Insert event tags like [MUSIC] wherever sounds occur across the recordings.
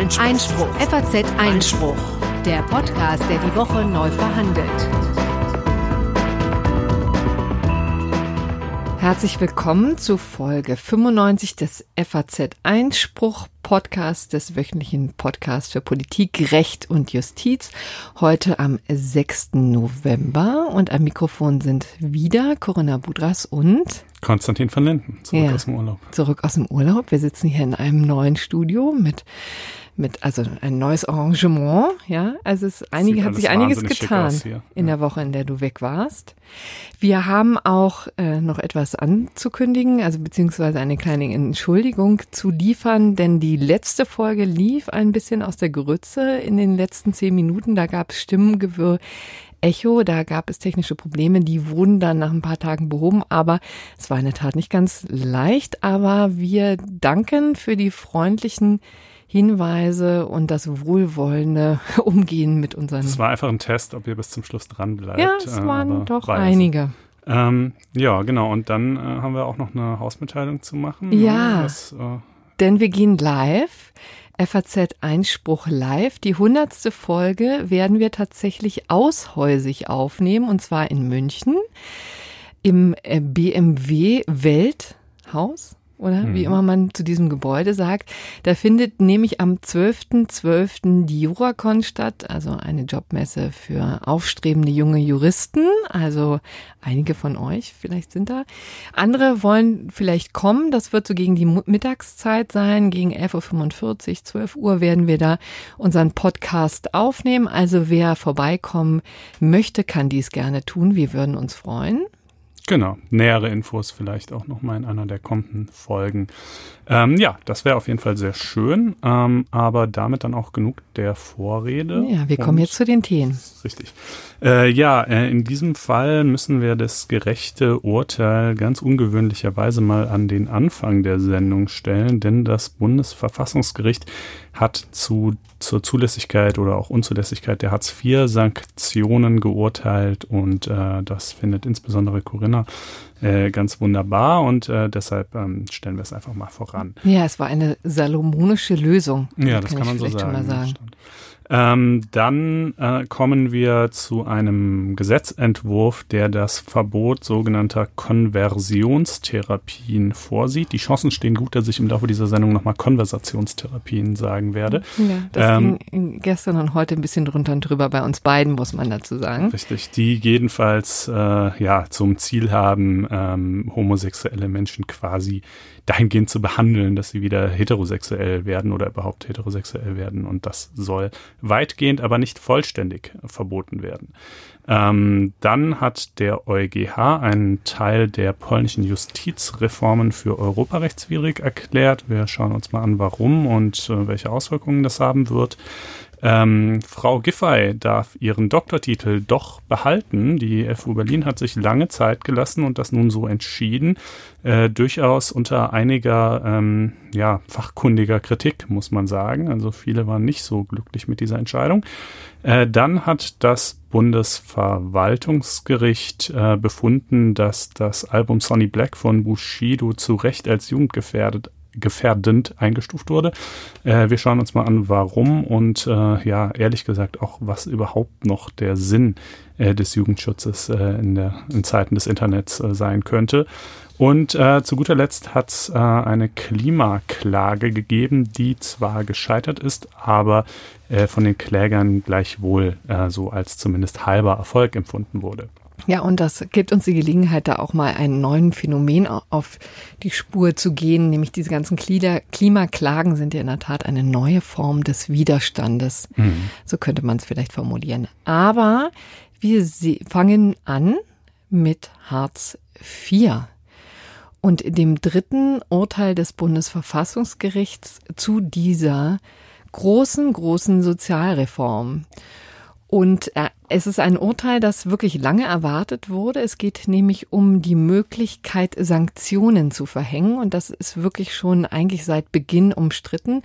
Einspruch. Einspruch. FAZ Einspruch. Der Podcast, der die Woche neu verhandelt. Herzlich willkommen zu Folge 95 des FAZ Einspruch Podcast des wöchentlichen Podcasts für Politik, Recht und Justiz. Heute am 6. November und am Mikrofon sind wieder Corinna Budras und Konstantin van Linden, zurück ja, aus dem Urlaub. Zurück aus dem Urlaub. Wir sitzen hier in einem neuen Studio mit mit also ein neues Arrangement, ja. Also es einige hat sich einiges getan in der Woche, in der du weg warst. Wir haben auch äh, noch etwas anzukündigen, also beziehungsweise eine kleine Entschuldigung zu liefern, denn die letzte Folge lief ein bisschen aus der Grütze in den letzten zehn Minuten. Da gab es Stimmengewirr. Echo, da gab es technische Probleme, die wurden dann nach ein paar Tagen behoben, aber es war in der Tat nicht ganz leicht, aber wir danken für die freundlichen Hinweise und das wohlwollende [LAUGHS] Umgehen mit unseren. Es war einfach ein Test, ob ihr bis zum Schluss dran bleibt. Ja, es waren äh, doch einige. Ähm, ja, genau. Und dann äh, haben wir auch noch eine Hausmitteilung zu machen. Ja. Das, äh, denn wir gehen live. FAZ Einspruch live. Die hundertste Folge werden wir tatsächlich aushäusig aufnehmen und zwar in München im äh, BMW Welthaus oder mhm. wie immer man zu diesem Gebäude sagt. Da findet nämlich am 12.12. .12. die Juracon statt, also eine Jobmesse für aufstrebende junge Juristen. Also einige von euch vielleicht sind da. Andere wollen vielleicht kommen. Das wird so gegen die Mittagszeit sein. Gegen 11.45 Uhr, 12 Uhr werden wir da unseren Podcast aufnehmen. Also wer vorbeikommen möchte, kann dies gerne tun. Wir würden uns freuen. Genau, nähere Infos vielleicht auch nochmal in einer der kommenden Folgen. Ähm, ja, das wäre auf jeden Fall sehr schön, ähm, aber damit dann auch genug der Vorrede. Ja, wir kommen jetzt zu den Themen. Richtig. Äh, ja, äh, in diesem Fall müssen wir das gerechte Urteil ganz ungewöhnlicherweise mal an den Anfang der Sendung stellen, denn das Bundesverfassungsgericht hat zu, zur Zulässigkeit oder auch Unzulässigkeit der Hartz-IV-Sanktionen geurteilt und äh, das findet insbesondere Corinna äh, ganz wunderbar und äh, deshalb ähm, stellen wir es einfach mal voran. Ja, es war eine salomonische Lösung. Ja, das kann, kann man so sagen. sagen. Ähm, dann äh, kommen wir zu einem Gesetzentwurf, der das Verbot sogenannter Konversionstherapien vorsieht. Die Chancen stehen gut, dass ich im Laufe dieser Sendung nochmal Konversationstherapien sagen werde. Ja, das ähm, ging gestern und heute ein bisschen drunter und drüber bei uns beiden, muss man dazu sagen. Richtig, die jedenfalls äh, ja zum Ziel haben, ähm, homosexuelle Menschen quasi dahingehend zu behandeln, dass sie wieder heterosexuell werden oder überhaupt heterosexuell werden. Und das soll weitgehend, aber nicht vollständig verboten werden. Ähm, dann hat der EuGH einen Teil der polnischen Justizreformen für europarechtswidrig erklärt. Wir schauen uns mal an, warum und äh, welche Auswirkungen das haben wird. Ähm, Frau Giffey darf ihren Doktortitel doch behalten. Die FU Berlin hat sich lange Zeit gelassen und das nun so entschieden. Äh, durchaus unter einiger ähm, ja, fachkundiger Kritik, muss man sagen. Also viele waren nicht so glücklich mit dieser Entscheidung. Äh, dann hat das Bundesverwaltungsgericht äh, befunden, dass das Album Sonny Black von Bushido zu Recht als jugendgefährdet gefährdend eingestuft wurde. Äh, wir schauen uns mal an, warum und äh, ja, ehrlich gesagt auch, was überhaupt noch der Sinn äh, des Jugendschutzes äh, in, der, in Zeiten des Internets äh, sein könnte. Und äh, zu guter Letzt hat es eine Klimaklage gegeben, die zwar gescheitert ist, aber von den Klägern gleichwohl so als zumindest halber Erfolg empfunden wurde. Ja, und das gibt uns die Gelegenheit, da auch mal einen neuen Phänomen auf die Spur zu gehen, nämlich diese ganzen Klimaklagen sind ja in der Tat eine neue Form des Widerstandes. Mhm. So könnte man es vielleicht formulieren. Aber wir fangen an mit Hartz IV und dem dritten Urteil des Bundesverfassungsgerichts zu dieser großen, großen Sozialreform. Und äh, es ist ein Urteil, das wirklich lange erwartet wurde. Es geht nämlich um die Möglichkeit, Sanktionen zu verhängen. Und das ist wirklich schon eigentlich seit Beginn umstritten.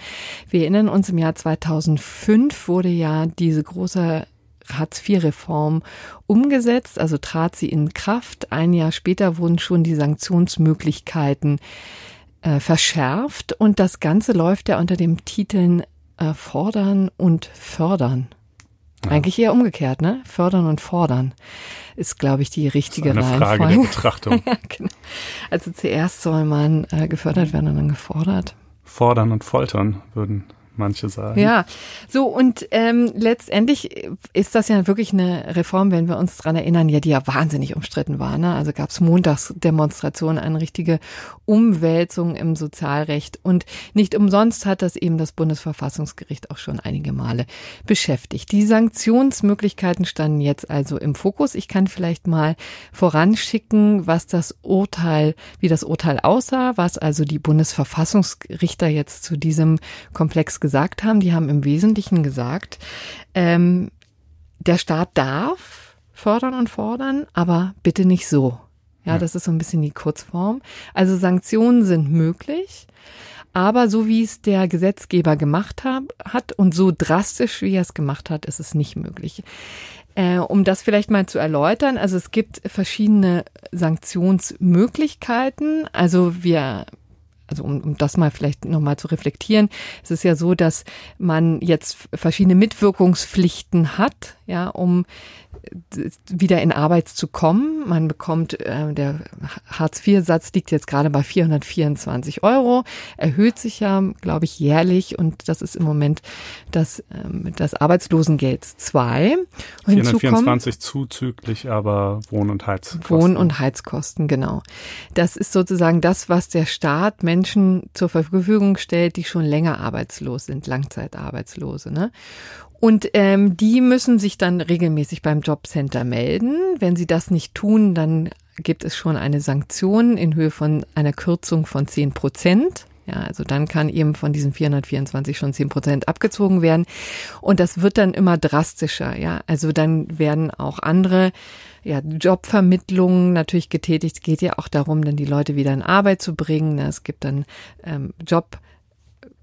Wir erinnern uns, im Jahr 2005 wurde ja diese große Hartz-IV-Reform umgesetzt, also trat sie in Kraft. Ein Jahr später wurden schon die Sanktionsmöglichkeiten äh, verschärft und das Ganze läuft ja unter dem Titel äh, fordern und fördern. Ja. Eigentlich eher umgekehrt, ne? Fördern und fordern ist, glaube ich, die richtige das ist eine Frage der Betrachtung. [LAUGHS] ja, genau. Also zuerst soll man äh, gefördert werden und dann gefordert. Fordern und foltern würden manche sagen. Ja, so und ähm, letztendlich ist das ja wirklich eine Reform, wenn wir uns dran erinnern, ja, die ja wahnsinnig umstritten war. Ne? Also gab es Montagsdemonstrationen, eine richtige Umwälzung im Sozialrecht und nicht umsonst hat das eben das Bundesverfassungsgericht auch schon einige Male beschäftigt. Die Sanktionsmöglichkeiten standen jetzt also im Fokus. Ich kann vielleicht mal voranschicken, was das Urteil, wie das Urteil aussah, was also die Bundesverfassungsrichter jetzt zu diesem Komplex gesagt haben. Die haben im Wesentlichen gesagt, ähm, der Staat darf fördern und fordern, aber bitte nicht so. Ja, ja, das ist so ein bisschen die Kurzform. Also Sanktionen sind möglich. Aber so wie es der Gesetzgeber gemacht hat, hat und so drastisch, wie er es gemacht hat, ist es nicht möglich. Äh, um das vielleicht mal zu erläutern, also es gibt verschiedene Sanktionsmöglichkeiten. Also wir also um, um das mal vielleicht nochmal zu reflektieren, es ist ja so, dass man jetzt verschiedene Mitwirkungspflichten hat, ja, um wieder in Arbeit zu kommen. Man bekommt, äh, der Hartz-IV-Satz liegt jetzt gerade bei 424 Euro, erhöht sich ja, glaube ich, jährlich und das ist im Moment das, ähm, das Arbeitslosengeld 2. 424 zuzüglich aber Wohn- und Heizkosten. Wohn- und Heizkosten, genau. Das ist sozusagen das, was der Staat Menschen zur Verfügung stellt, die schon länger arbeitslos sind, Langzeitarbeitslose. Ne? Und ähm, die müssen sich dann regelmäßig beim Jobcenter melden. Wenn sie das nicht tun, dann gibt es schon eine Sanktion in Höhe von einer Kürzung von zehn Prozent. Ja, also dann kann eben von diesen 424 schon 10 Prozent abgezogen werden. Und das wird dann immer drastischer. Ja, also dann werden auch andere ja, Jobvermittlungen natürlich getätigt. Es geht ja auch darum, dann die Leute wieder in Arbeit zu bringen. Es gibt dann ähm, Job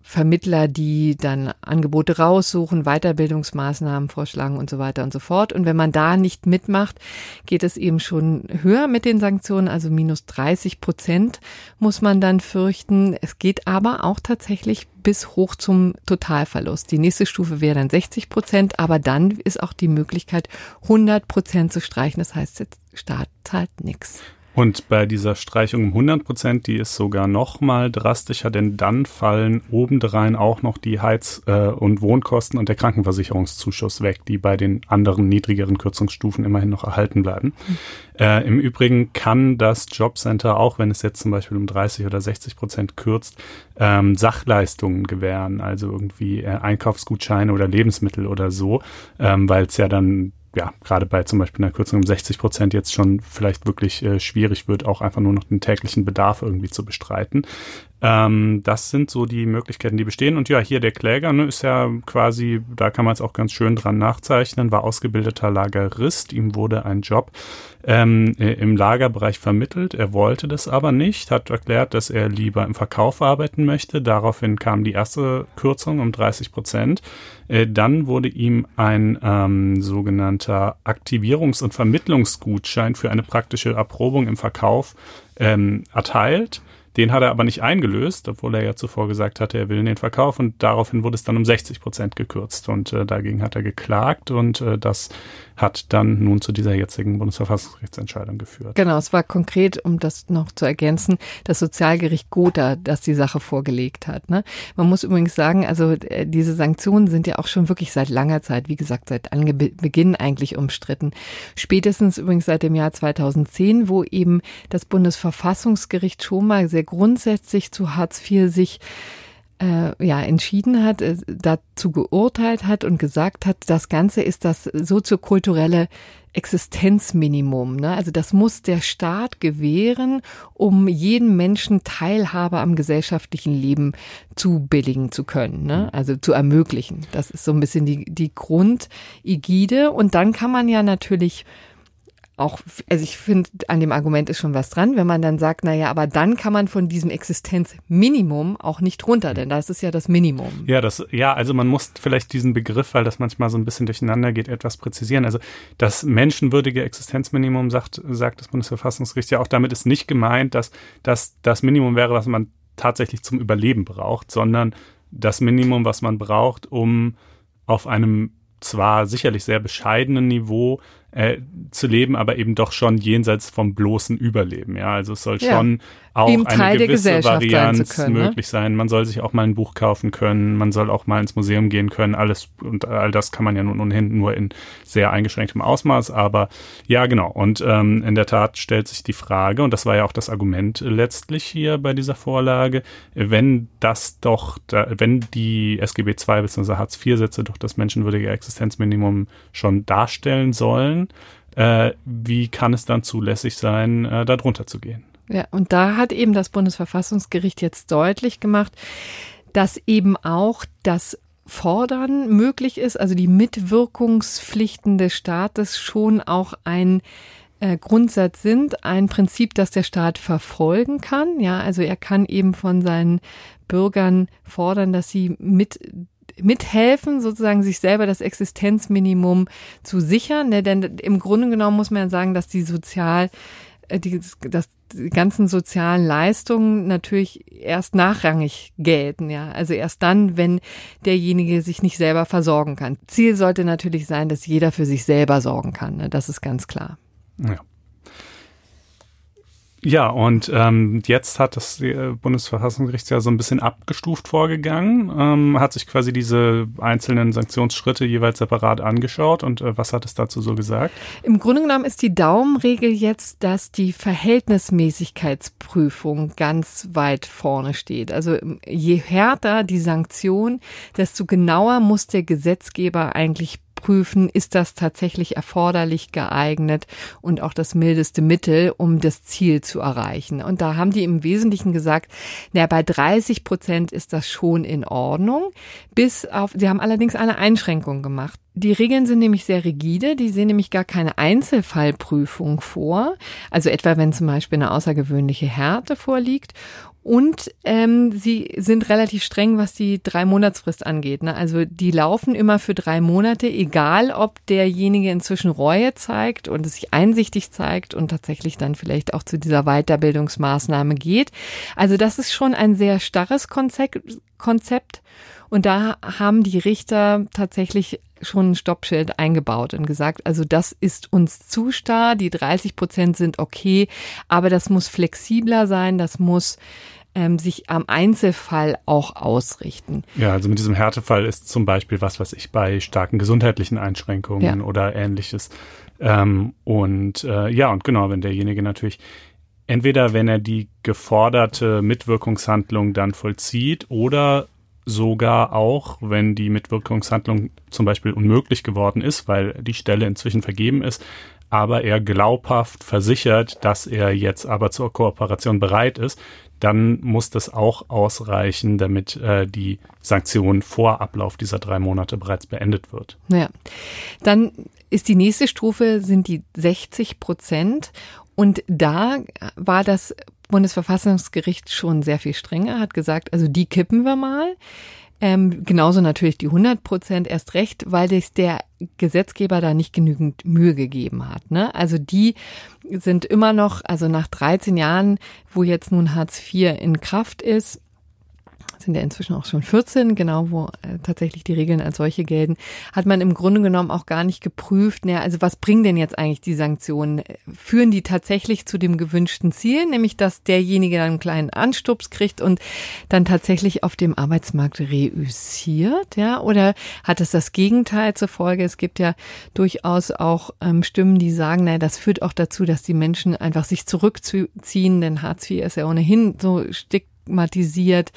Vermittler, die dann Angebote raussuchen, Weiterbildungsmaßnahmen vorschlagen und so weiter und so fort. Und wenn man da nicht mitmacht, geht es eben schon höher mit den Sanktionen, also minus 30 Prozent muss man dann fürchten. Es geht aber auch tatsächlich bis hoch zum Totalverlust. Die nächste Stufe wäre dann 60 Prozent, aber dann ist auch die Möglichkeit, 100 Prozent zu streichen. Das heißt, der Staat zahlt nichts. Und bei dieser Streichung um 100 Prozent, die ist sogar noch mal drastischer, denn dann fallen obendrein auch noch die Heiz- äh, und Wohnkosten und der Krankenversicherungszuschuss weg, die bei den anderen niedrigeren Kürzungsstufen immerhin noch erhalten bleiben. Mhm. Äh, Im Übrigen kann das Jobcenter, auch wenn es jetzt zum Beispiel um 30 oder 60 Prozent kürzt, ähm, Sachleistungen gewähren, also irgendwie äh, Einkaufsgutscheine oder Lebensmittel oder so, ähm, weil es ja dann ja, gerade bei zum Beispiel einer Kürzung um 60 Prozent jetzt schon vielleicht wirklich äh, schwierig wird, auch einfach nur noch den täglichen Bedarf irgendwie zu bestreiten. Ähm, das sind so die Möglichkeiten, die bestehen. Und ja, hier der Kläger ne, ist ja quasi, da kann man es auch ganz schön dran nachzeichnen, war ausgebildeter Lagerist. Ihm wurde ein Job ähm, äh, im Lagerbereich vermittelt. Er wollte das aber nicht, hat erklärt, dass er lieber im Verkauf arbeiten möchte. Daraufhin kam die erste Kürzung um 30 Prozent. Äh, dann wurde ihm ein ähm, sogenannter Aktivierungs- und Vermittlungsgutschein für eine praktische Erprobung im Verkauf ähm, erteilt. Den hat er aber nicht eingelöst, obwohl er ja zuvor gesagt hatte, er will den Verkauf und daraufhin wurde es dann um 60 Prozent gekürzt und äh, dagegen hat er geklagt und äh, das hat dann nun zu dieser jetzigen Bundesverfassungsgerichtsentscheidung geführt. Genau, es war konkret, um das noch zu ergänzen, das Sozialgericht Gotha, das die Sache vorgelegt hat. Ne? Man muss übrigens sagen, also äh, diese Sanktionen sind ja auch schon wirklich seit langer Zeit, wie gesagt, seit Anbeginn eigentlich umstritten. Spätestens übrigens seit dem Jahr 2010, wo eben das Bundesverfassungsgericht schon mal sehr grundsätzlich zu Hartz IV sich äh, ja entschieden hat, äh, dazu geurteilt hat und gesagt hat, das Ganze ist das soziokulturelle Existenzminimum. Ne? Also das muss der Staat gewähren, um jeden Menschen Teilhabe am gesellschaftlichen Leben zu billigen zu können, ne? also zu ermöglichen. Das ist so ein bisschen die, die Grundigide. Und dann kann man ja natürlich auch, also ich finde, an dem Argument ist schon was dran, wenn man dann sagt, naja, aber dann kann man von diesem Existenzminimum auch nicht runter, denn das ist ja das Minimum. Ja, das, ja, also man muss vielleicht diesen Begriff, weil das manchmal so ein bisschen durcheinander geht, etwas präzisieren. Also das menschenwürdige Existenzminimum sagt, sagt das Bundesverfassungsgericht ja auch, damit ist nicht gemeint, dass, dass das Minimum wäre, was man tatsächlich zum Überleben braucht, sondern das Minimum, was man braucht, um auf einem zwar sicherlich sehr bescheidenen Niveau äh, zu leben, aber eben doch schon jenseits vom bloßen Überleben. Ja, also es soll ja. schon auch eine gewisse Varianz sein können, ne? möglich ne? sein. Man soll sich auch mal ein Buch kaufen können, man soll auch mal ins Museum gehen können. Alles und all das kann man ja nun ohnehin nur in sehr eingeschränktem Ausmaß. Aber ja, genau. Und ähm, in der Tat stellt sich die Frage, und das war ja auch das Argument letztlich hier bei dieser Vorlage, wenn das doch, da, wenn die SGB II bzw. Hartz IV-Sätze doch das menschenwürdige Existenzminimum schon darstellen sollen, äh, wie kann es dann zulässig sein, äh, da drunter zu gehen? Ja, und da hat eben das Bundesverfassungsgericht jetzt deutlich gemacht, dass eben auch das Fordern möglich ist, also die Mitwirkungspflichten des Staates schon auch ein äh, Grundsatz sind, ein Prinzip, das der Staat verfolgen kann. Ja, also er kann eben von seinen Bürgern fordern, dass sie mit mithelfen, sozusagen sich selber das Existenzminimum zu sichern. Ne? Denn im Grunde genommen muss man sagen, dass die sozial, äh, die, dass die ganzen sozialen Leistungen natürlich erst nachrangig gelten, ja. Also erst dann, wenn derjenige sich nicht selber versorgen kann. Ziel sollte natürlich sein, dass jeder für sich selber sorgen kann. Ne? Das ist ganz klar. Ja. Ja, und ähm, jetzt hat das äh, Bundesverfassungsgericht ja so ein bisschen abgestuft vorgegangen, ähm, hat sich quasi diese einzelnen Sanktionsschritte jeweils separat angeschaut und äh, was hat es dazu so gesagt? Im Grunde genommen ist die Daumenregel jetzt, dass die Verhältnismäßigkeitsprüfung ganz weit vorne steht. Also je härter die Sanktion, desto genauer muss der Gesetzgeber eigentlich prüfen, ist das tatsächlich erforderlich geeignet und auch das mildeste Mittel, um das Ziel zu erreichen. Und da haben die im Wesentlichen gesagt, na, bei 30 Prozent ist das schon in Ordnung, bis auf, sie haben allerdings eine Einschränkung gemacht. Die Regeln sind nämlich sehr rigide, die sehen nämlich gar keine Einzelfallprüfung vor, also etwa wenn zum Beispiel eine außergewöhnliche Härte vorliegt. Und ähm, sie sind relativ streng, was die drei Monatsfrist angeht. Ne? Also die laufen immer für drei Monate, egal ob derjenige inzwischen Reue zeigt und es sich einsichtig zeigt und tatsächlich dann vielleicht auch zu dieser Weiterbildungsmaßnahme geht. Also das ist schon ein sehr starres Konzept. Konzept. Und da haben die Richter tatsächlich schon ein Stoppschild eingebaut und gesagt, also das ist uns zu starr, die 30 Prozent sind okay, aber das muss flexibler sein, das muss ähm, sich am Einzelfall auch ausrichten. Ja, also mit diesem Härtefall ist zum Beispiel was, was ich bei starken gesundheitlichen Einschränkungen ja. oder ähnliches. Ähm, und äh, ja, und genau, wenn derjenige natürlich entweder wenn er die geforderte Mitwirkungshandlung dann vollzieht oder sogar auch, wenn die Mitwirkungshandlung zum Beispiel unmöglich geworden ist, weil die Stelle inzwischen vergeben ist, aber er glaubhaft versichert, dass er jetzt aber zur Kooperation bereit ist, dann muss das auch ausreichen, damit äh, die Sanktion vor Ablauf dieser drei Monate bereits beendet wird. Ja, dann ist die nächste Stufe sind die 60 Prozent und da war das Bundesverfassungsgericht schon sehr viel strenger, hat gesagt, also die kippen wir mal. Ähm, genauso natürlich die 100 Prozent erst recht, weil sich der Gesetzgeber da nicht genügend Mühe gegeben hat. Ne? Also die sind immer noch, also nach 13 Jahren, wo jetzt nun Hartz IV in Kraft ist, sind ja inzwischen auch schon 14, genau, wo äh, tatsächlich die Regeln als solche gelten, hat man im Grunde genommen auch gar nicht geprüft, naja, also was bringen denn jetzt eigentlich die Sanktionen? Führen die tatsächlich zu dem gewünschten Ziel, nämlich dass derjenige dann einen kleinen Anstups kriegt und dann tatsächlich auf dem Arbeitsmarkt reüssiert, ja, oder hat es das Gegenteil zur Folge? Es gibt ja durchaus auch ähm, Stimmen, die sagen, naja, das führt auch dazu, dass die Menschen einfach sich zurückziehen, denn Hartz IV ist ja ohnehin so stigmatisiert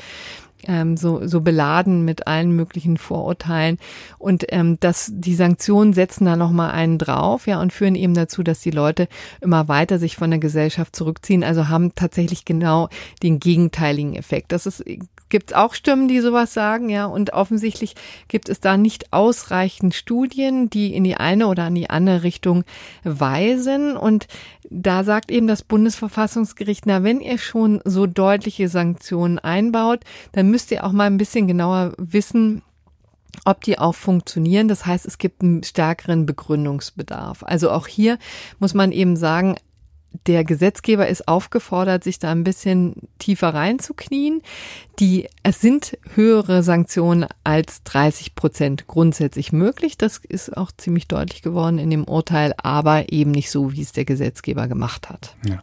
ähm, so, so beladen mit allen möglichen Vorurteilen. Und ähm, dass die Sanktionen setzen da nochmal einen drauf, ja, und führen eben dazu, dass die Leute immer weiter sich von der Gesellschaft zurückziehen, also haben tatsächlich genau den gegenteiligen Effekt. Das ist gibt es auch Stimmen, die sowas sagen, ja, und offensichtlich gibt es da nicht ausreichend Studien, die in die eine oder in die andere Richtung weisen. Und da sagt eben das Bundesverfassungsgericht, na, wenn ihr schon so deutliche Sanktionen einbaut, dann müsst ihr auch mal ein bisschen genauer wissen, ob die auch funktionieren. Das heißt, es gibt einen stärkeren Begründungsbedarf. Also auch hier muss man eben sagen, der Gesetzgeber ist aufgefordert, sich da ein bisschen tiefer reinzuknien. Die, es sind höhere Sanktionen als 30 Prozent grundsätzlich möglich. Das ist auch ziemlich deutlich geworden in dem Urteil, aber eben nicht so, wie es der Gesetzgeber gemacht hat. Ja.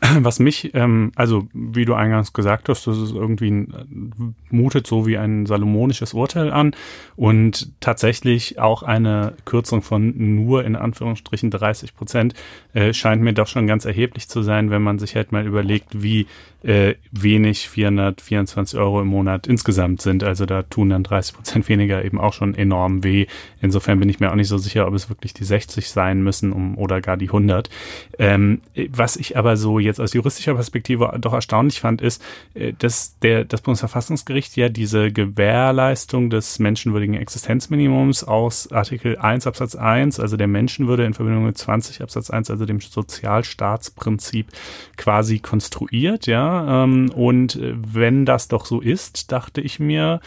[CLEARS THROAT] Was mich, ähm, also wie du eingangs gesagt hast, das ist irgendwie ein, mutet so wie ein salomonisches Urteil an und tatsächlich auch eine Kürzung von nur in Anführungsstrichen 30 Prozent äh, scheint mir doch schon ganz erheblich zu sein, wenn man sich halt mal überlegt, wie äh, wenig 424 Euro im Monat insgesamt sind. Also da tun dann 30 Prozent weniger eben auch schon enorm weh. Insofern bin ich mir auch nicht so sicher, ob es wirklich die 60 sein müssen um, oder gar die 100. Ähm, was ich aber so jetzt aus juristischer Perspektive doch erstaunlich fand, ist, äh, dass der, das Bundesverfassungsgericht ja diese Gewährleistung des menschenwürdigen Existenzminimums aus Artikel 1 Absatz 1, also der Menschenwürde in Verbindung mit 20 Absatz 1, also dem Sozialstaatsprinzip quasi konstruiert, ja, ähm, und äh, wenn das doch so ist, dachte ich mir,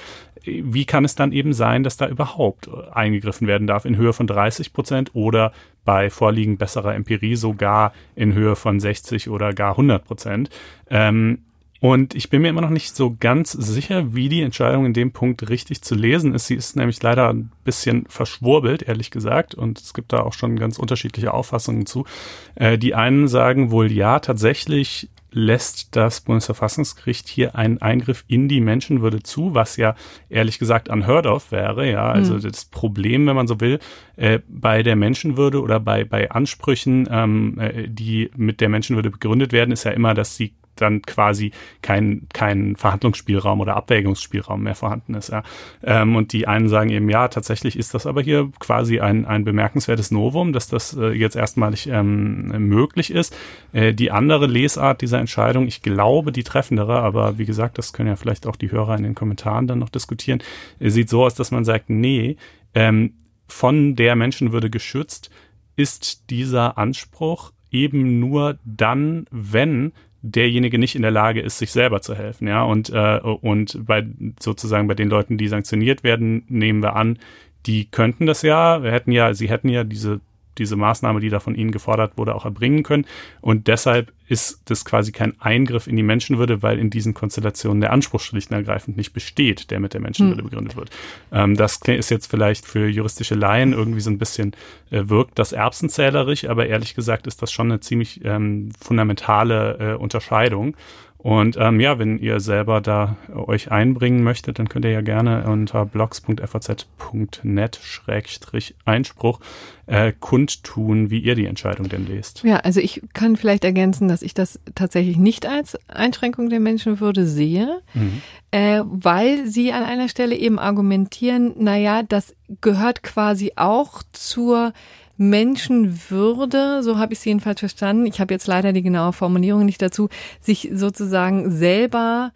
wie kann es dann eben sein, dass da überhaupt äh, eingegriffen werden darf in Höhe von 30 Prozent oder bei Vorliegen besserer Empirie sogar in Höhe von 60 oder gar 100 Prozent? Ähm, und ich bin mir immer noch nicht so ganz sicher, wie die Entscheidung in dem Punkt richtig zu lesen ist. Sie ist nämlich leider ein bisschen verschwurbelt, ehrlich gesagt. Und es gibt da auch schon ganz unterschiedliche Auffassungen zu. Äh, die einen sagen wohl, ja, tatsächlich lässt das Bundesverfassungsgericht hier einen Eingriff in die Menschenwürde zu, was ja ehrlich gesagt unheard of wäre. Ja, also mhm. das Problem, wenn man so will, äh, bei der Menschenwürde oder bei, bei Ansprüchen, ähm, äh, die mit der Menschenwürde begründet werden, ist ja immer, dass sie dann quasi kein, kein Verhandlungsspielraum oder Abwägungsspielraum mehr vorhanden ist. Ja. Ähm, und die einen sagen eben, ja, tatsächlich ist das aber hier quasi ein, ein bemerkenswertes Novum, dass das äh, jetzt erstmalig ähm, möglich ist. Äh, die andere Lesart dieser Entscheidung, ich glaube, die treffendere, aber wie gesagt, das können ja vielleicht auch die Hörer in den Kommentaren dann noch diskutieren, äh, sieht so aus, dass man sagt, nee, ähm, von der Menschenwürde geschützt ist dieser Anspruch eben nur dann, wenn derjenige nicht in der Lage ist, sich selber zu helfen, ja. Und, äh, und bei sozusagen bei den Leuten, die sanktioniert werden, nehmen wir an, die könnten das ja, wir hätten ja, sie hätten ja diese diese Maßnahme, die da von ihnen gefordert wurde, auch erbringen können. Und deshalb ist das quasi kein Eingriff in die Menschenwürde, weil in diesen Konstellationen der Anspruch schlicht und ergreifend nicht besteht, der mit der Menschenwürde hm. begründet wird. Ähm, das ist jetzt vielleicht für juristische Laien irgendwie so ein bisschen äh, wirkt das erbsenzählerisch, aber ehrlich gesagt ist das schon eine ziemlich ähm, fundamentale äh, Unterscheidung. Und ähm, ja, wenn ihr selber da euch einbringen möchtet, dann könnt ihr ja gerne unter blogs.faz.net-einspruch äh, kundtun, wie ihr die Entscheidung denn lest. Ja, also ich kann vielleicht ergänzen, dass ich das tatsächlich nicht als Einschränkung der Menschenwürde sehe, mhm. äh, weil sie an einer Stelle eben argumentieren, naja, das gehört quasi auch zur Menschenwürde, so habe ich es jedenfalls verstanden, ich habe jetzt leider die genaue Formulierung nicht dazu, sich sozusagen selber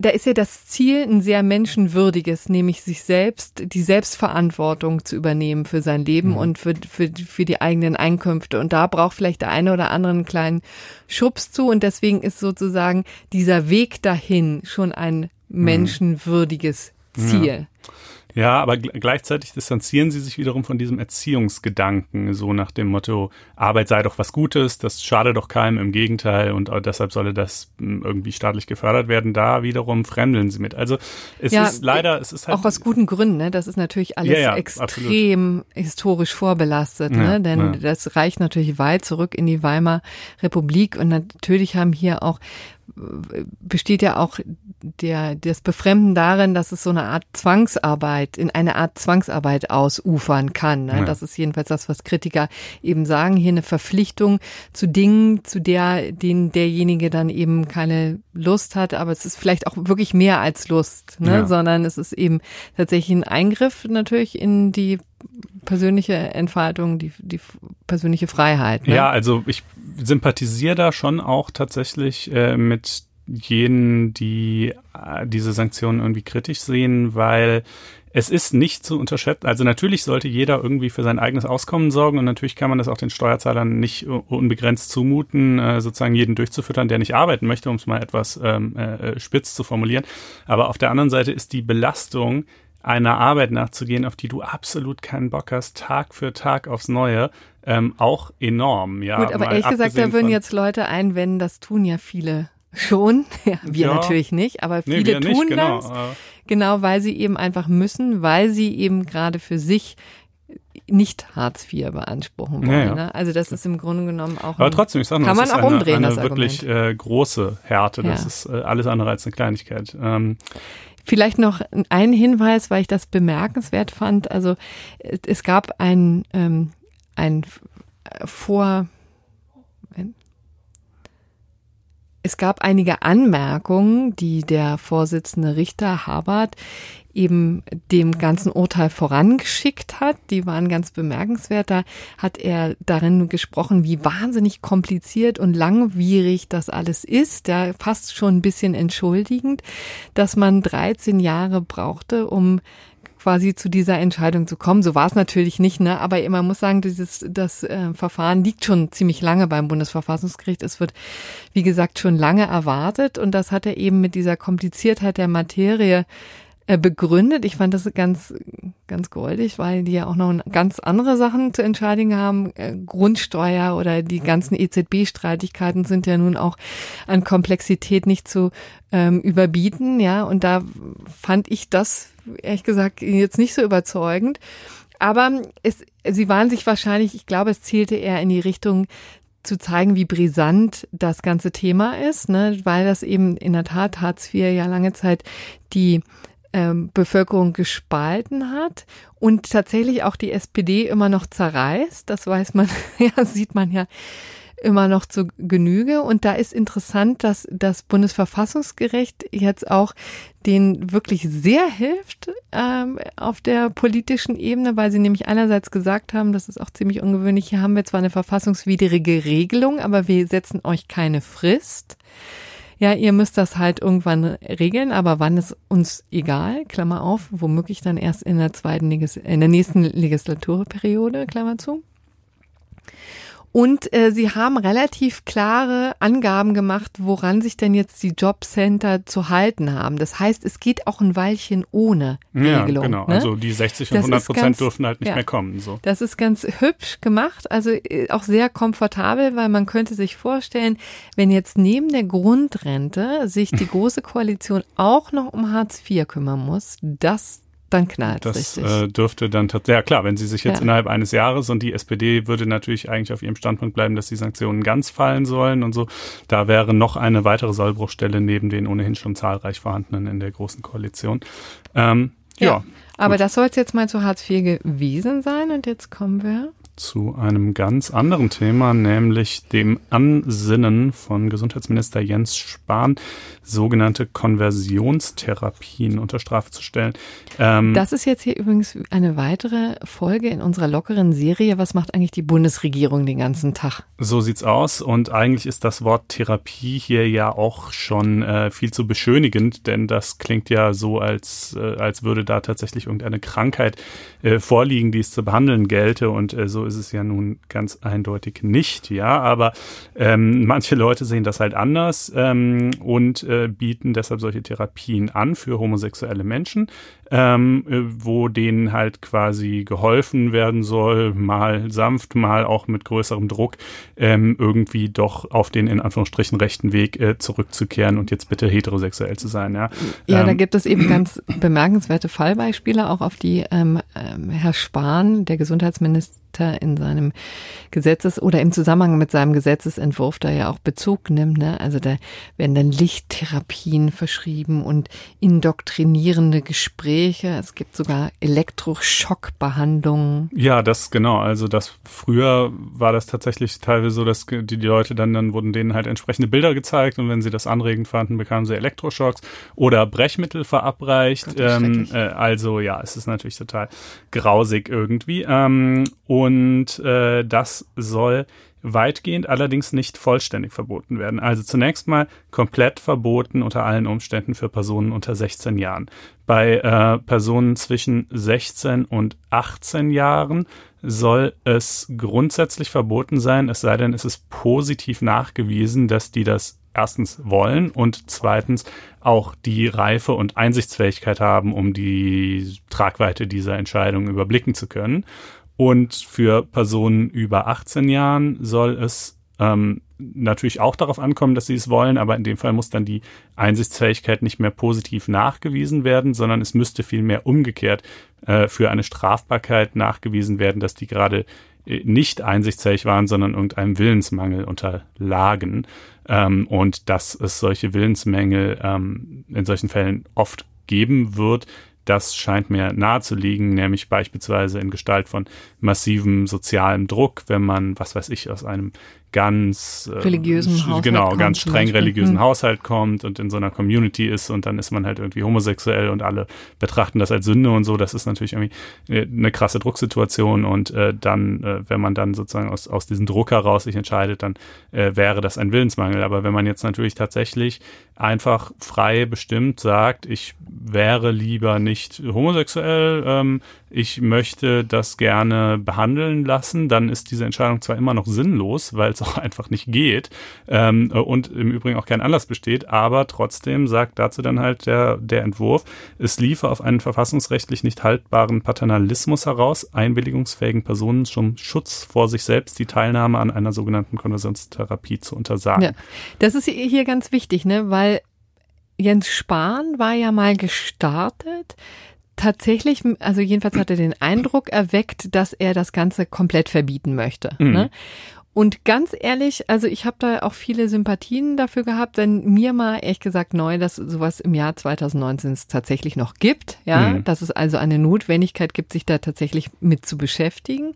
da ist ja das Ziel ein sehr menschenwürdiges, nämlich sich selbst, die Selbstverantwortung zu übernehmen für sein Leben mhm. und für, für, für die eigenen Einkünfte. Und da braucht vielleicht der eine oder andere einen kleinen Schubs zu. Und deswegen ist sozusagen dieser Weg dahin schon ein mhm. menschenwürdiges Ziel. Ja. Ja, aber gleichzeitig distanzieren sie sich wiederum von diesem Erziehungsgedanken, so nach dem Motto, Arbeit sei doch was Gutes, das schade doch keinem, im Gegenteil, und deshalb solle das hm, irgendwie staatlich gefördert werden. Da wiederum fremdeln sie mit. Also es ja, ist leider, es ist halt. Auch aus guten Gründen, ne? Das ist natürlich alles ja, ja, extrem absolut. historisch vorbelastet, ne? Denn das reicht natürlich weit zurück in die Weimarer Republik und natürlich haben hier auch besteht ja auch der, das Befremden darin, dass es so eine Art Zwangsarbeit, in eine Art Zwangsarbeit ausufern kann. Ne? Ja. Das ist jedenfalls das, was Kritiker eben sagen. Hier eine Verpflichtung zu Dingen, zu der, denen derjenige dann eben keine Lust hat. Aber es ist vielleicht auch wirklich mehr als Lust, ne? Ja. sondern es ist eben tatsächlich ein Eingriff natürlich in die persönliche Entfaltung, die, die persönliche Freiheit. Ne? Ja, also ich sympathisiere da schon auch tatsächlich äh, mit jenen, die äh, diese Sanktionen irgendwie kritisch sehen, weil es ist nicht zu unterschätzen. Also natürlich sollte jeder irgendwie für sein eigenes Auskommen sorgen und natürlich kann man das auch den Steuerzahlern nicht unbegrenzt zumuten, äh, sozusagen jeden durchzufüttern, der nicht arbeiten möchte, um es mal etwas ähm, äh, spitz zu formulieren. Aber auf der anderen Seite ist die Belastung einer Arbeit nachzugehen, auf die du absolut keinen Bock hast, Tag für Tag aufs Neue, ähm, auch enorm. Ja, Gut, aber ehrlich gesagt, da würden jetzt Leute einwenden, das tun ja viele schon. [LAUGHS] Ja, wir Ja. natürlich nicht, aber Nee, viele wir tun nicht, genau. das. Äh, Genau, weil sie eben einfach müssen, weil sie eben gerade für sich nicht Hartz IV beanspruchen wollen. Ja. Ne? Also das ist im Grunde genommen auch. Aber ein- trotzdem, ich sage Kann das man ist auch eine, umdrehen, eine das wirklich äh, große Härte. Das ist äh, alles andere als eine Kleinigkeit. Ähm, Vielleicht noch ein Hinweis, weil ich das bemerkenswert fand. Also es, gab ein, ähm, ein äh, Vor. Moment. Es gab einige Anmerkungen, die der Vorsitzende Richter Habert eben dem ganzen Urteil vorangeschickt hat. Die waren ganz bemerkenswert. Da hat er darin gesprochen, wie wahnsinnig kompliziert und langwierig das alles ist. Ja, fast schon ein bisschen entschuldigend, dass man 13 Jahre brauchte, um quasi zu dieser Entscheidung zu kommen. So war es natürlich nicht, ne? Aber man muss sagen, dieses das äh, Verfahren liegt schon ziemlich lange beim Bundesverfassungsgericht. Es wird, wie gesagt, schon lange erwartet und das hat er eben mit dieser Kompliziertheit der Materie äh, begründet. Ich fand das ganz, ganz goldig, weil die ja auch noch ganz andere Sachen zu entscheiden haben. Äh, Grundsteuer oder die ganzen EZB-Streitigkeiten sind ja nun auch an Komplexität nicht zu ähm, überbieten, ja. Und da fand ich das, ehrlich gesagt, jetzt nicht so überzeugend. Aber es, sie waren sich wahrscheinlich, ich glaube, es zielte eher in die Richtung, zu zeigen, wie brisant das ganze Thema ist, ne, weil das eben in der Tat Hartz IV ja lange Zeit die ähm, Bevölkerung gespalten hat und tatsächlich auch die SPD immer noch zerreißt. Das weiß man, [LAUGHS] ja, sieht man ja immer noch zu Genüge. Und da ist interessant, dass das Bundesverfassungsgericht jetzt auch den wirklich sehr hilft ähm, auf der politischen Ebene, weil sie nämlich einerseits gesagt haben, das ist auch ziemlich ungewöhnlich, hier haben wir zwar eine verfassungswidrige Regelung, aber wir setzen euch keine Frist. Ja, ihr müsst das halt irgendwann regeln, aber wann ist uns egal, Klammer auf, womöglich dann erst in der zweiten Legis in der nächsten Legislaturperiode, Klammer zu. Und äh, sie haben relativ klare Angaben gemacht, woran sich denn jetzt die Jobcenter zu halten haben. Das heißt, es geht auch ein Weilchen ohne ja, Regelung. genau. Ne? Also die 60 und Das 100 ist Prozent ganz- dürfen halt nicht ja. mehr kommen. So. Das ist ganz hübsch gemacht, also äh, auch sehr komfortabel, weil man könnte sich vorstellen, wenn jetzt neben der Grundrente sich die [LAUGHS] Große Koalition auch noch um Hartz IV kümmern muss, das dann knallt Das richtig. äh, dürfte dann tatsächlich, ja klar, wenn sie sich jetzt Ja. innerhalb eines Jahres und die SPD würde natürlich eigentlich auf ihrem Standpunkt bleiben, dass die Sanktionen ganz fallen sollen und so, da wäre noch eine weitere Sollbruchstelle neben den ohnehin schon zahlreich vorhandenen in der großen Koalition. Ähm, ja. Aber gut. das soll es jetzt mal zu Hartz IV gewesen sein und jetzt kommen wir. Zu einem ganz anderen Thema, nämlich dem Ansinnen von Gesundheitsminister Jens Spahn, sogenannte Konversionstherapien unter Strafe zu stellen. Ähm, Das ist jetzt hier übrigens eine weitere Folge in unserer lockeren Serie. Was macht eigentlich die Bundesregierung den ganzen Tag? So sieht's aus. Und eigentlich ist das Wort Therapie hier ja auch schon äh, viel zu beschönigend, denn das klingt ja so, als, äh, als würde da tatsächlich irgendeine Krankheit äh, vorliegen, die es zu behandeln gelte. Und äh, so ist es ja nun ganz eindeutig nicht. Ja, aber ähm, manche Leute sehen das halt anders ähm, und äh, bieten deshalb solche Therapien an für homosexuelle Menschen ähm, äh, wo denen halt quasi geholfen werden soll, mal sanft, mal auch mit größerem Druck, ähm, irgendwie doch auf den in Anführungsstrichen rechten Weg äh, zurückzukehren und jetzt bitte heterosexuell zu sein. Ja, Ja, da ähm, gibt es eben ganz bemerkenswerte Fallbeispiele, auch auf die ähm, Herr Spahn, der Gesundheitsminister, in seinem Gesetzes- oder im Zusammenhang mit seinem Gesetzesentwurf da ja auch Bezug nimmt. Ne? Also da werden dann Lichttherapien verschrieben und indoktrinierende Gespräche. Es gibt sogar Elektroschockbehandlungen. Ja, das genau. Also das früher war das tatsächlich teilweise so, dass die, die Leute dann, dann wurden denen halt entsprechende Bilder gezeigt und wenn sie das anregend fanden, bekamen sie Elektroschocks oder Brechmittel verabreicht. Gott, ähm, äh, also ja, es ist natürlich total grausig irgendwie. Ähm, und äh, das soll weitgehend allerdings nicht vollständig verboten werden. Also zunächst mal komplett verboten unter allen Umständen für Personen unter 16 Jahren. Bei äh, Personen zwischen 16 und 18 Jahren soll es grundsätzlich verboten sein, es sei denn, es ist positiv nachgewiesen, dass die das erstens wollen und zweitens auch die Reife und Einsichtsfähigkeit haben, um die Tragweite dieser Entscheidung überblicken zu können. Und für Personen über 18 Jahren soll es ähm, natürlich auch darauf ankommen, dass sie es wollen, aber in dem Fall muss dann die Einsichtsfähigkeit nicht mehr positiv nachgewiesen werden, sondern es müsste vielmehr umgekehrt äh, für eine Strafbarkeit nachgewiesen werden, dass die gerade äh, nicht einsichtsfähig waren, sondern irgendeinem Willensmangel unterlagen. Ähm, und dass es solche Willensmängel ähm, in solchen Fällen oft geben wird, das scheint mir nahezuliegen, nämlich beispielsweise in Gestalt von massivem sozialem Druck, wenn man, was weiß ich, aus einem ganz äh, religiösen Haushalt genau ganz streng religiösen hm. Haushalt kommt und in so einer Community ist und dann ist man halt irgendwie homosexuell und alle betrachten das als Sünde und so. Das ist natürlich irgendwie äh, eine krasse Drucksituation und äh, dann äh, wenn man dann sozusagen aus aus diesem Druck heraus sich entscheidet dann äh, wäre das ein Willensmangel. Aber wenn man jetzt natürlich tatsächlich einfach frei bestimmt sagt ich wäre lieber nicht homosexuell ähm, ich möchte das gerne behandeln lassen, dann ist diese Entscheidung zwar immer noch sinnlos, weil es [LAUGHS] auch einfach nicht geht ähm, und im Übrigen auch kein Anlass besteht, aber trotzdem sagt dazu dann halt der, der Entwurf, es liefe auf einen verfassungsrechtlich nicht haltbaren Paternalismus heraus, einwilligungsfähigen Personen zum Schutz vor sich selbst die Teilnahme an einer sogenannten Konversionstherapie zu untersagen. Ja, das ist hier ganz wichtig, ne, weil Jens Spahn war ja mal gestartet tatsächlich, also jedenfalls hat er den Eindruck erweckt, dass er das Ganze komplett verbieten möchte. Mhm. Ne? Und ganz ehrlich, also ich habe da auch viele Sympathien dafür gehabt, denn mir mal ehrlich gesagt neu, dass sowas im Jahr 2019 es tatsächlich noch gibt, ja, mhm. dass es also eine Notwendigkeit gibt, sich da tatsächlich mit zu beschäftigen.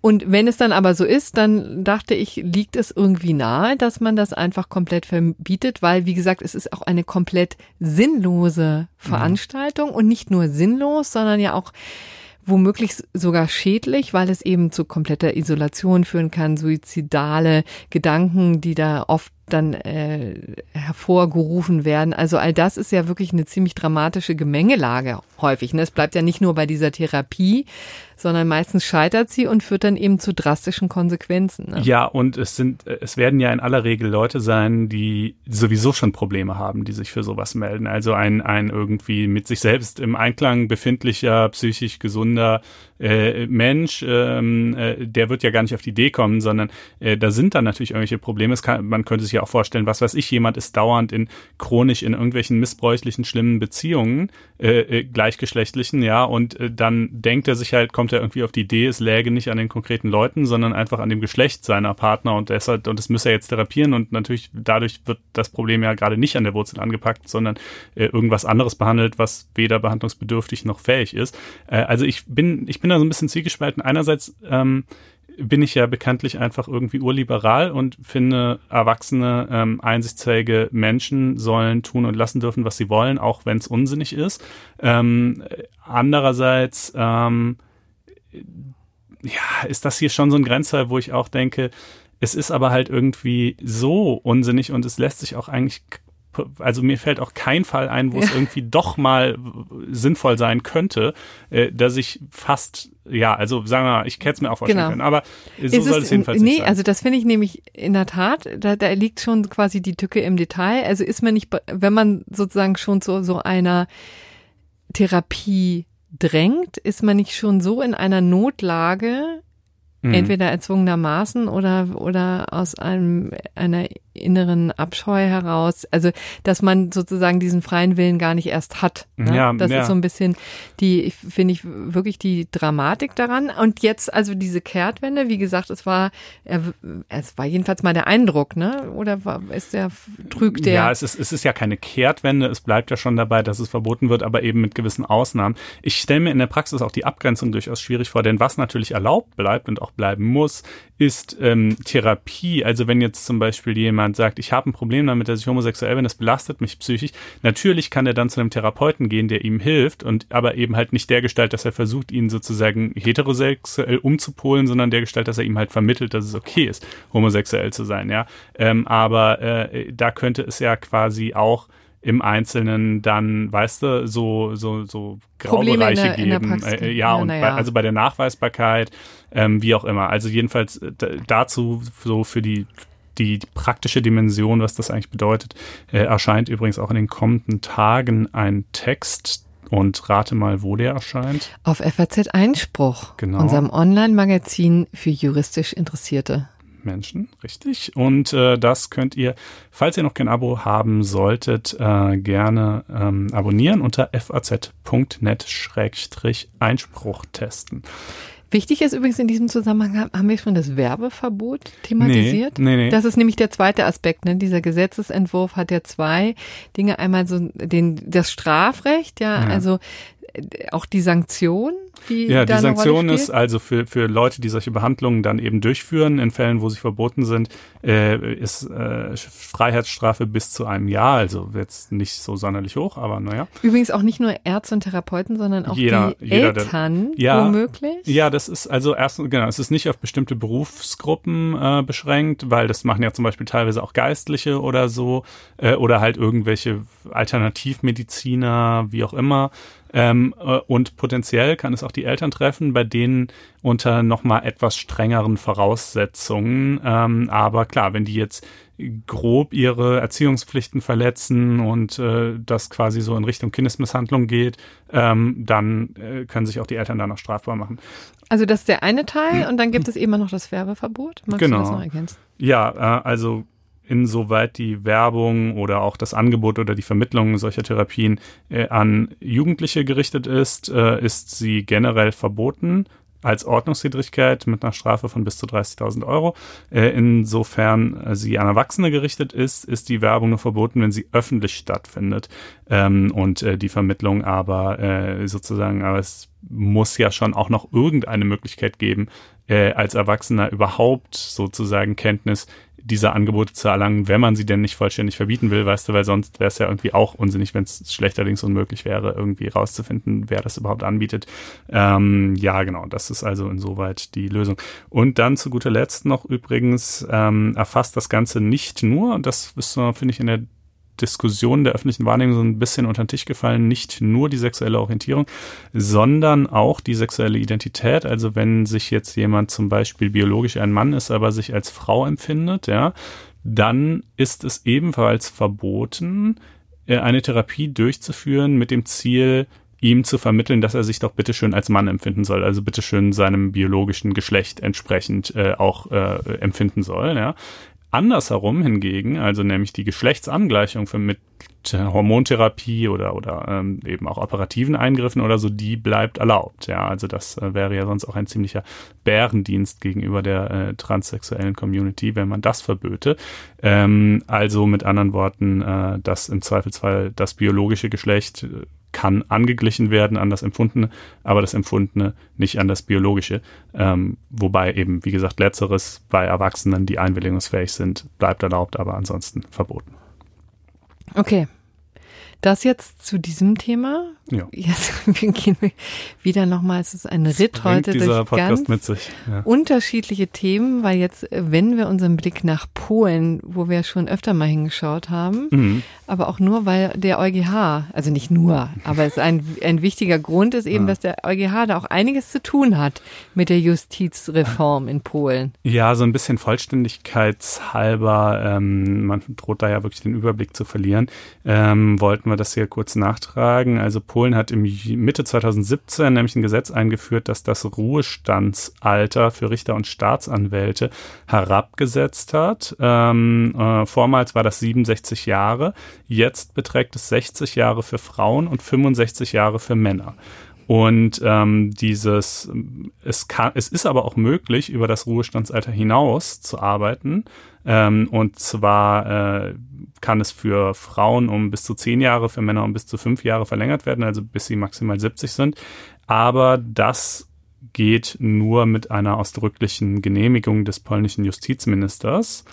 Und wenn es dann aber so ist, dann dachte ich, liegt es irgendwie nahe, dass man das einfach komplett verbietet, weil, wie gesagt, es ist auch eine komplett sinnlose mhm. Veranstaltung mhm. und nicht nur sinnlos, sondern ja auch womöglich sogar schädlich, weil es eben zu kompletter Isolation führen kann, suizidale Gedanken, die da oft dann äh, hervorgerufen werden. Also all das ist ja wirklich eine ziemlich dramatische Gemengelage häufig. Ne? Es bleibt ja nicht nur bei dieser Therapie, sondern meistens scheitert sie und führt dann eben zu drastischen Konsequenzen. Ne? Ja, und es sind, es werden ja in aller Regel Leute sein, die sowieso schon Probleme haben, die sich für sowas melden. Also ein, ein irgendwie mit sich selbst im Einklang befindlicher, psychisch gesunder äh, Mensch, ähm, äh, der wird ja gar nicht auf die Idee kommen, sondern äh, da sind dann natürlich irgendwelche Probleme. Kann, man könnte sich ja auch vorstellen, was weiß ich, jemand ist dauernd in chronisch in irgendwelchen missbräuchlichen, schlimmen Beziehungen, äh, äh, gleichgeschlechtlichen, ja, und äh, dann denkt er sich halt, kommt er irgendwie auf die Idee, es läge nicht an den konkreten Leuten, sondern einfach an dem Geschlecht seiner Partner und deshalb, und das müsse er jetzt therapieren und natürlich dadurch wird das Problem ja gerade nicht an der Wurzel angepackt, sondern äh, irgendwas anderes behandelt, was weder behandlungsbedürftig noch fähig ist. Also ich bin, ich bin da so ein bisschen zwiegespalten. Einerseits ähm, bin ich ja bekanntlich einfach irgendwie urliberal und finde, erwachsene, ähm, einsichtsfähige Menschen sollen tun und lassen dürfen, was sie wollen, auch wenn es unsinnig ist. Ähm, andererseits ähm, ja, ist das hier schon so ein Grenzfall, wo ich auch denke, es ist aber halt irgendwie so unsinnig und es lässt sich auch eigentlich also mir fällt auch kein Fall ein, wo ja. es irgendwie doch mal sinnvoll sein könnte, äh, dass ich fast, ja, also sagen wir mal, ich hätte es mir auch vorstellen genau. können, aber so ist soll es, es jedenfalls nee, sein. also das finde ich nämlich in der Tat, da, da liegt schon quasi die Tücke im Detail. Also ist man nicht, wenn man sozusagen schon zu so einer Therapie drängt, ist man nicht schon so in einer Notlage, mhm. entweder erzwungenermaßen oder, oder aus einem, einer inneren Abscheu heraus, also dass man sozusagen diesen freien Willen gar nicht erst hat. Ne? Ja, das ja. ist so ein bisschen die, finde ich, wirklich die Dramatik daran. Und jetzt also diese Kehrtwende, wie gesagt, es war, es war jedenfalls mal der Eindruck, ne? Oder war, ist der trügt der? Ja, es ist, es ist ja keine Kehrtwende, es bleibt ja schon dabei, dass es verboten wird, aber eben mit gewissen Ausnahmen. Ich stelle mir in der Praxis auch die Abgrenzung durchaus schwierig vor, denn was natürlich erlaubt bleibt und auch bleiben muss, ist ähm, Therapie. Also wenn jetzt zum Beispiel jemand sagt, ich habe ein Problem damit, dass ich homosexuell bin, das belastet mich psychisch, natürlich kann er dann zu einem Therapeuten gehen, der ihm hilft und aber eben halt nicht der Gestalt, dass er versucht, ihn sozusagen heterosexuell umzupolen, sondern der Gestalt, dass er ihm halt vermittelt, dass es okay ist, homosexuell zu sein, ja. Ähm, aber äh, da könnte es ja quasi auch im Einzelnen dann, weißt du, so, so, so Graubereiche geben. Äh, äh, ja, ja, und ja. Bei, also bei der Nachweisbarkeit, ähm, wie auch immer. Also jedenfalls äh, dazu so für die die, die, praktische Dimension, was das eigentlich bedeutet, äh, erscheint übrigens auch in den kommenden Tagen ein Text. Und rate mal, wo der erscheint. Auf FAZ Einspruch, genau. unserem Online-Magazin für juristisch Interessierte. Menschen, richtig. Und äh, das könnt ihr, falls ihr noch kein Abo haben solltet, äh, gerne ähm, abonnieren unter faz.net-einspruch testen. Wichtig ist übrigens in diesem Zusammenhang, haben wir schon das Werbeverbot thematisiert? Nee, nee, nee. Das ist nämlich der zweite Aspekt. Ne? Dieser Gesetzesentwurf hat ja zwei Dinge. Einmal so den, das Strafrecht, ja, ja. also auch die Sanktion, die Ja, die Sanktion ist also für, für Leute, die solche Behandlungen dann eben durchführen, in Fällen, wo sie verboten sind, äh, ist äh, Freiheitsstrafe bis zu einem Jahr, also jetzt nicht so sonderlich hoch, aber naja. Übrigens auch nicht nur Ärzte und Therapeuten, sondern auch jeder, die jeder, Eltern der, ja, womöglich? Ja, das ist also erst, genau, es ist nicht auf bestimmte Berufsgruppen äh, beschränkt, weil das machen ja zum Beispiel teilweise auch Geistliche oder so, äh, oder halt irgendwelche Alternativmediziner, wie auch immer. Ähm, äh, und potenziell kann es auch die Eltern treffen, bei denen unter nochmal etwas strengeren Voraussetzungen. Ähm, aber klar, wenn die jetzt grob ihre Erziehungspflichten verletzen und äh, das quasi so in Richtung Kindesmisshandlung geht, ähm, dann äh, können sich auch die Eltern danach strafbar machen. Also das ist der eine Teil und dann gibt es immer noch das Werbeverbot. Magst genau. du das noch ergänzen? Ja, äh, also insoweit die Werbung oder auch das Angebot oder die Vermittlung solcher Therapien äh, an Jugendliche gerichtet ist, äh, ist sie generell verboten als Ordnungswidrigkeit mit einer Strafe von bis zu 30.000 Euro. Äh, insofern sie an Erwachsene gerichtet ist, ist die Werbung nur verboten, wenn sie öffentlich stattfindet ähm, und äh, die Vermittlung aber äh, sozusagen, aber es muss ja schon auch noch irgendeine Möglichkeit geben, äh, als Erwachsener überhaupt sozusagen Kenntnis diese Angebote zu erlangen, wenn man sie denn nicht vollständig verbieten will, weißt du, weil sonst wäre es ja irgendwie auch unsinnig, wenn es schlechterdings unmöglich wäre, irgendwie rauszufinden, wer das überhaupt anbietet. Ähm, ja, genau, das ist also insoweit die Lösung. Und dann zu guter Letzt noch übrigens ähm, erfasst das Ganze nicht nur, das ist, finde ich, in der Diskussion der öffentlichen Wahrnehmung so ein bisschen unter den Tisch gefallen, nicht nur die sexuelle Orientierung, sondern auch die sexuelle Identität. Also wenn sich jetzt jemand zum Beispiel biologisch ein Mann ist, aber sich als Frau empfindet, ja, dann ist es ebenfalls verboten, äh, eine Therapie durchzuführen mit dem Ziel, ihm zu vermitteln, dass er sich doch bitteschön als Mann empfinden soll, also bitteschön seinem biologischen Geschlecht entsprechend äh, auch äh, empfinden soll. Ja. Andersherum hingegen, also nämlich die Geschlechtsangleichung für mit Hormontherapie oder oder ähm, eben auch operativen Eingriffen oder so, die bleibt erlaubt. Ja, also das äh, wäre ja sonst auch ein ziemlicher Bärendienst gegenüber der äh, transsexuellen Community, wenn man das verböte. Ähm, also mit anderen Worten, äh, dass im Zweifelsfall das biologische Geschlecht äh, kann angeglichen werden an das Empfundene, aber das Empfundene nicht an das Biologische. Ähm, wobei eben, wie gesagt, letzteres bei Erwachsenen, die einwilligungsfähig sind, bleibt erlaubt, aber ansonsten verboten. Okay. Das jetzt zu diesem Thema. Ja. Jetzt [LAUGHS] gehen wir wieder nochmal, es ist ein das Ritt heute durch Podcast ganz ja. unterschiedliche Themen, weil jetzt wenden wir unseren Blick nach Polen, wo wir schon öfter mal hingeschaut haben, mhm. aber auch nur, weil der EuGH, also nicht nur, aber es ist ein, ein wichtiger Grund ist eben, ja. dass der EuGH da auch einiges zu tun hat mit der Justizreform in Polen. Ja, so ein bisschen vollständigkeitshalber, ähm, man droht da ja wirklich den Überblick zu verlieren, ähm, wollten wir das hier kurz nachtragen. Also Polen hat im Mitte 2017 nämlich ein Gesetz eingeführt, das das Ruhestandsalter für Richter und Staatsanwälte herabgesetzt hat. Ähm, äh, vormals war das 67 Jahre, jetzt beträgt es 60 Jahre für Frauen und 65 Jahre für Männer. Und ähm, dieses, es kann, es ist aber auch möglich, über das Ruhestandsalter hinaus zu arbeiten. Ähm, und zwar äh, kann es für Frauen um bis zu zehn Jahre, für Männer um bis zu fünf Jahre verlängert werden, also bis sie maximal 70 sind. Aber das geht nur mit einer ausdrücklichen Genehmigung des polnischen Justizministers.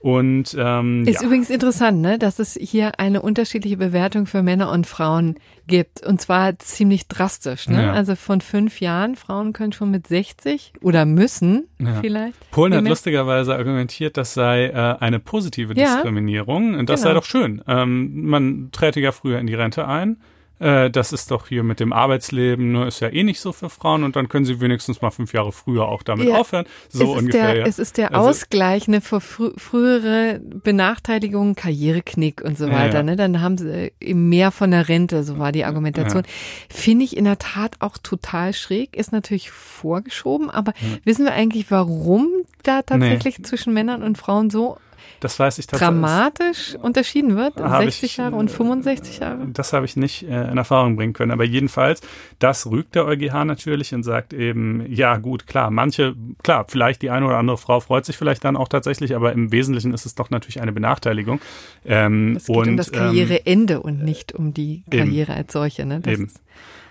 Und ähm, ist ja. übrigens interessant, ne, dass es hier eine unterschiedliche Bewertung für Männer und Frauen gibt und zwar ziemlich drastisch. Ne? Ja. Also von fünf Jahren, Frauen können schon mit 60 oder müssen ja. vielleicht. Polen hat lustigerweise argumentiert, das sei äh, eine positive Diskriminierung und das genau. sei doch schön. Ähm, man träte ja früher in die Rente ein äh, das ist doch hier mit dem Arbeitsleben, nur ist ja eh nicht so für Frauen und dann können sie wenigstens mal fünf Jahre früher auch damit ja, aufhören. So es ungefähr. Der, ja. Es ist der also, Ausgleich ne, für frü frühere Benachteiligungen, Karriereknick und so weiter. Ja, ne? Dann haben sie eben mehr von der Rente, so war die Argumentation. Finde ich in der Tat auch total schräg, ist natürlich vorgeschoben, aber wissen wir eigentlich, warum da tatsächlich nee. zwischen Männern und Frauen so das weiß ich tatsächlich. Dramatisch unterschieden wird, 60 ich, Jahre und 65 Jahre? Das habe ich nicht äh, in Erfahrung bringen können. Aber jedenfalls, das rügt der EuGH natürlich und sagt eben, ja gut, klar, manche, klar, vielleicht die eine oder andere Frau freut sich vielleicht dann auch tatsächlich, aber im Wesentlichen ist es doch natürlich eine Benachteiligung. Ähm, es geht und, um das Karriereende ähm, und nicht um die Karriere eben, als solche. Ne? Das eben.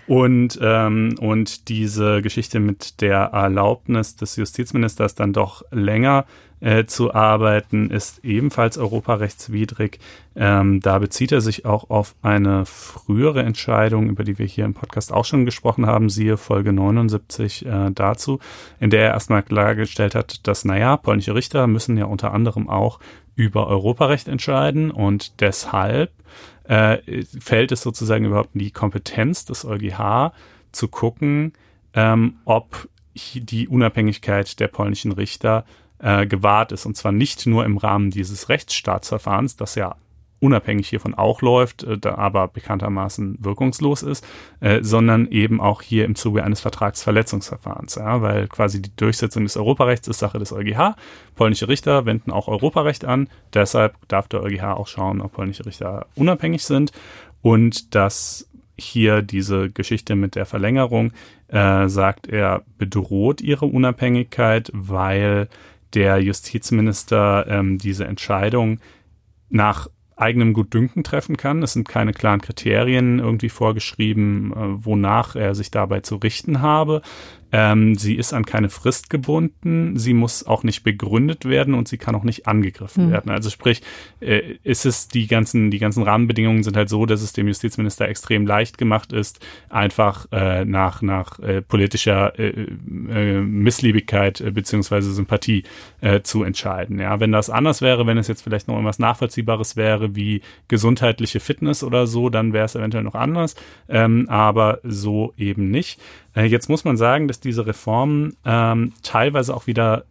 Und, ähm, und diese Geschichte mit der Erlaubnis des Justizministers dann doch länger äh, zu arbeiten, ist ebenfalls europarechtswidrig. Ähm, da bezieht er sich auch auf eine frühere Entscheidung, über die wir hier im Podcast auch schon gesprochen haben, siehe Folge 79 äh, dazu, in der er erstmal klargestellt hat, dass, naja, polnische Richter müssen ja unter anderem auch über Europarecht entscheiden und deshalb äh, fällt es sozusagen überhaupt in die Kompetenz des EuGH zu gucken, ähm, ob die Unabhängigkeit der polnischen Richter äh, gewahrt ist. Und zwar nicht nur im Rahmen dieses Rechtsstaatsverfahrens, das ja unabhängig hiervon auch läuft, äh, da aber bekanntermaßen wirkungslos ist, äh, sondern eben auch hier im Zuge eines Vertragsverletzungsverfahrens, ja, weil quasi die Durchsetzung des Europarechts ist Sache des EuGH. Polnische Richter wenden auch Europarecht an, deshalb darf der EuGH auch schauen, ob polnische Richter unabhängig sind und dass hier diese Geschichte mit der Verlängerung, äh, sagt er, bedroht ihre Unabhängigkeit, weil der Justizminister ähm, diese Entscheidung nach eigenem Gutdünken treffen kann. Es sind keine klaren Kriterien irgendwie vorgeschrieben, äh, wonach er sich dabei zu richten habe. Ähm, sie ist an keine Frist gebunden, sie muss auch nicht begründet werden und sie kann auch nicht angegriffen mhm. werden. Also sprich, äh, ist es die ganzen, die ganzen Rahmenbedingungen sind halt so, dass es dem Justizminister extrem leicht gemacht ist, einfach äh, nach, nach äh, politischer äh, äh, Missliebigkeit äh, beziehungsweise Sympathie zu entscheiden. Ja, wenn das anders wäre, wenn es jetzt vielleicht noch irgendwas Nachvollziehbares wäre, wie gesundheitliche Fitness oder so, dann wäre es eventuell noch anders. Ähm, aber so eben nicht. Jetzt muss man sagen, dass diese Reformen ähm, teilweise auch wieder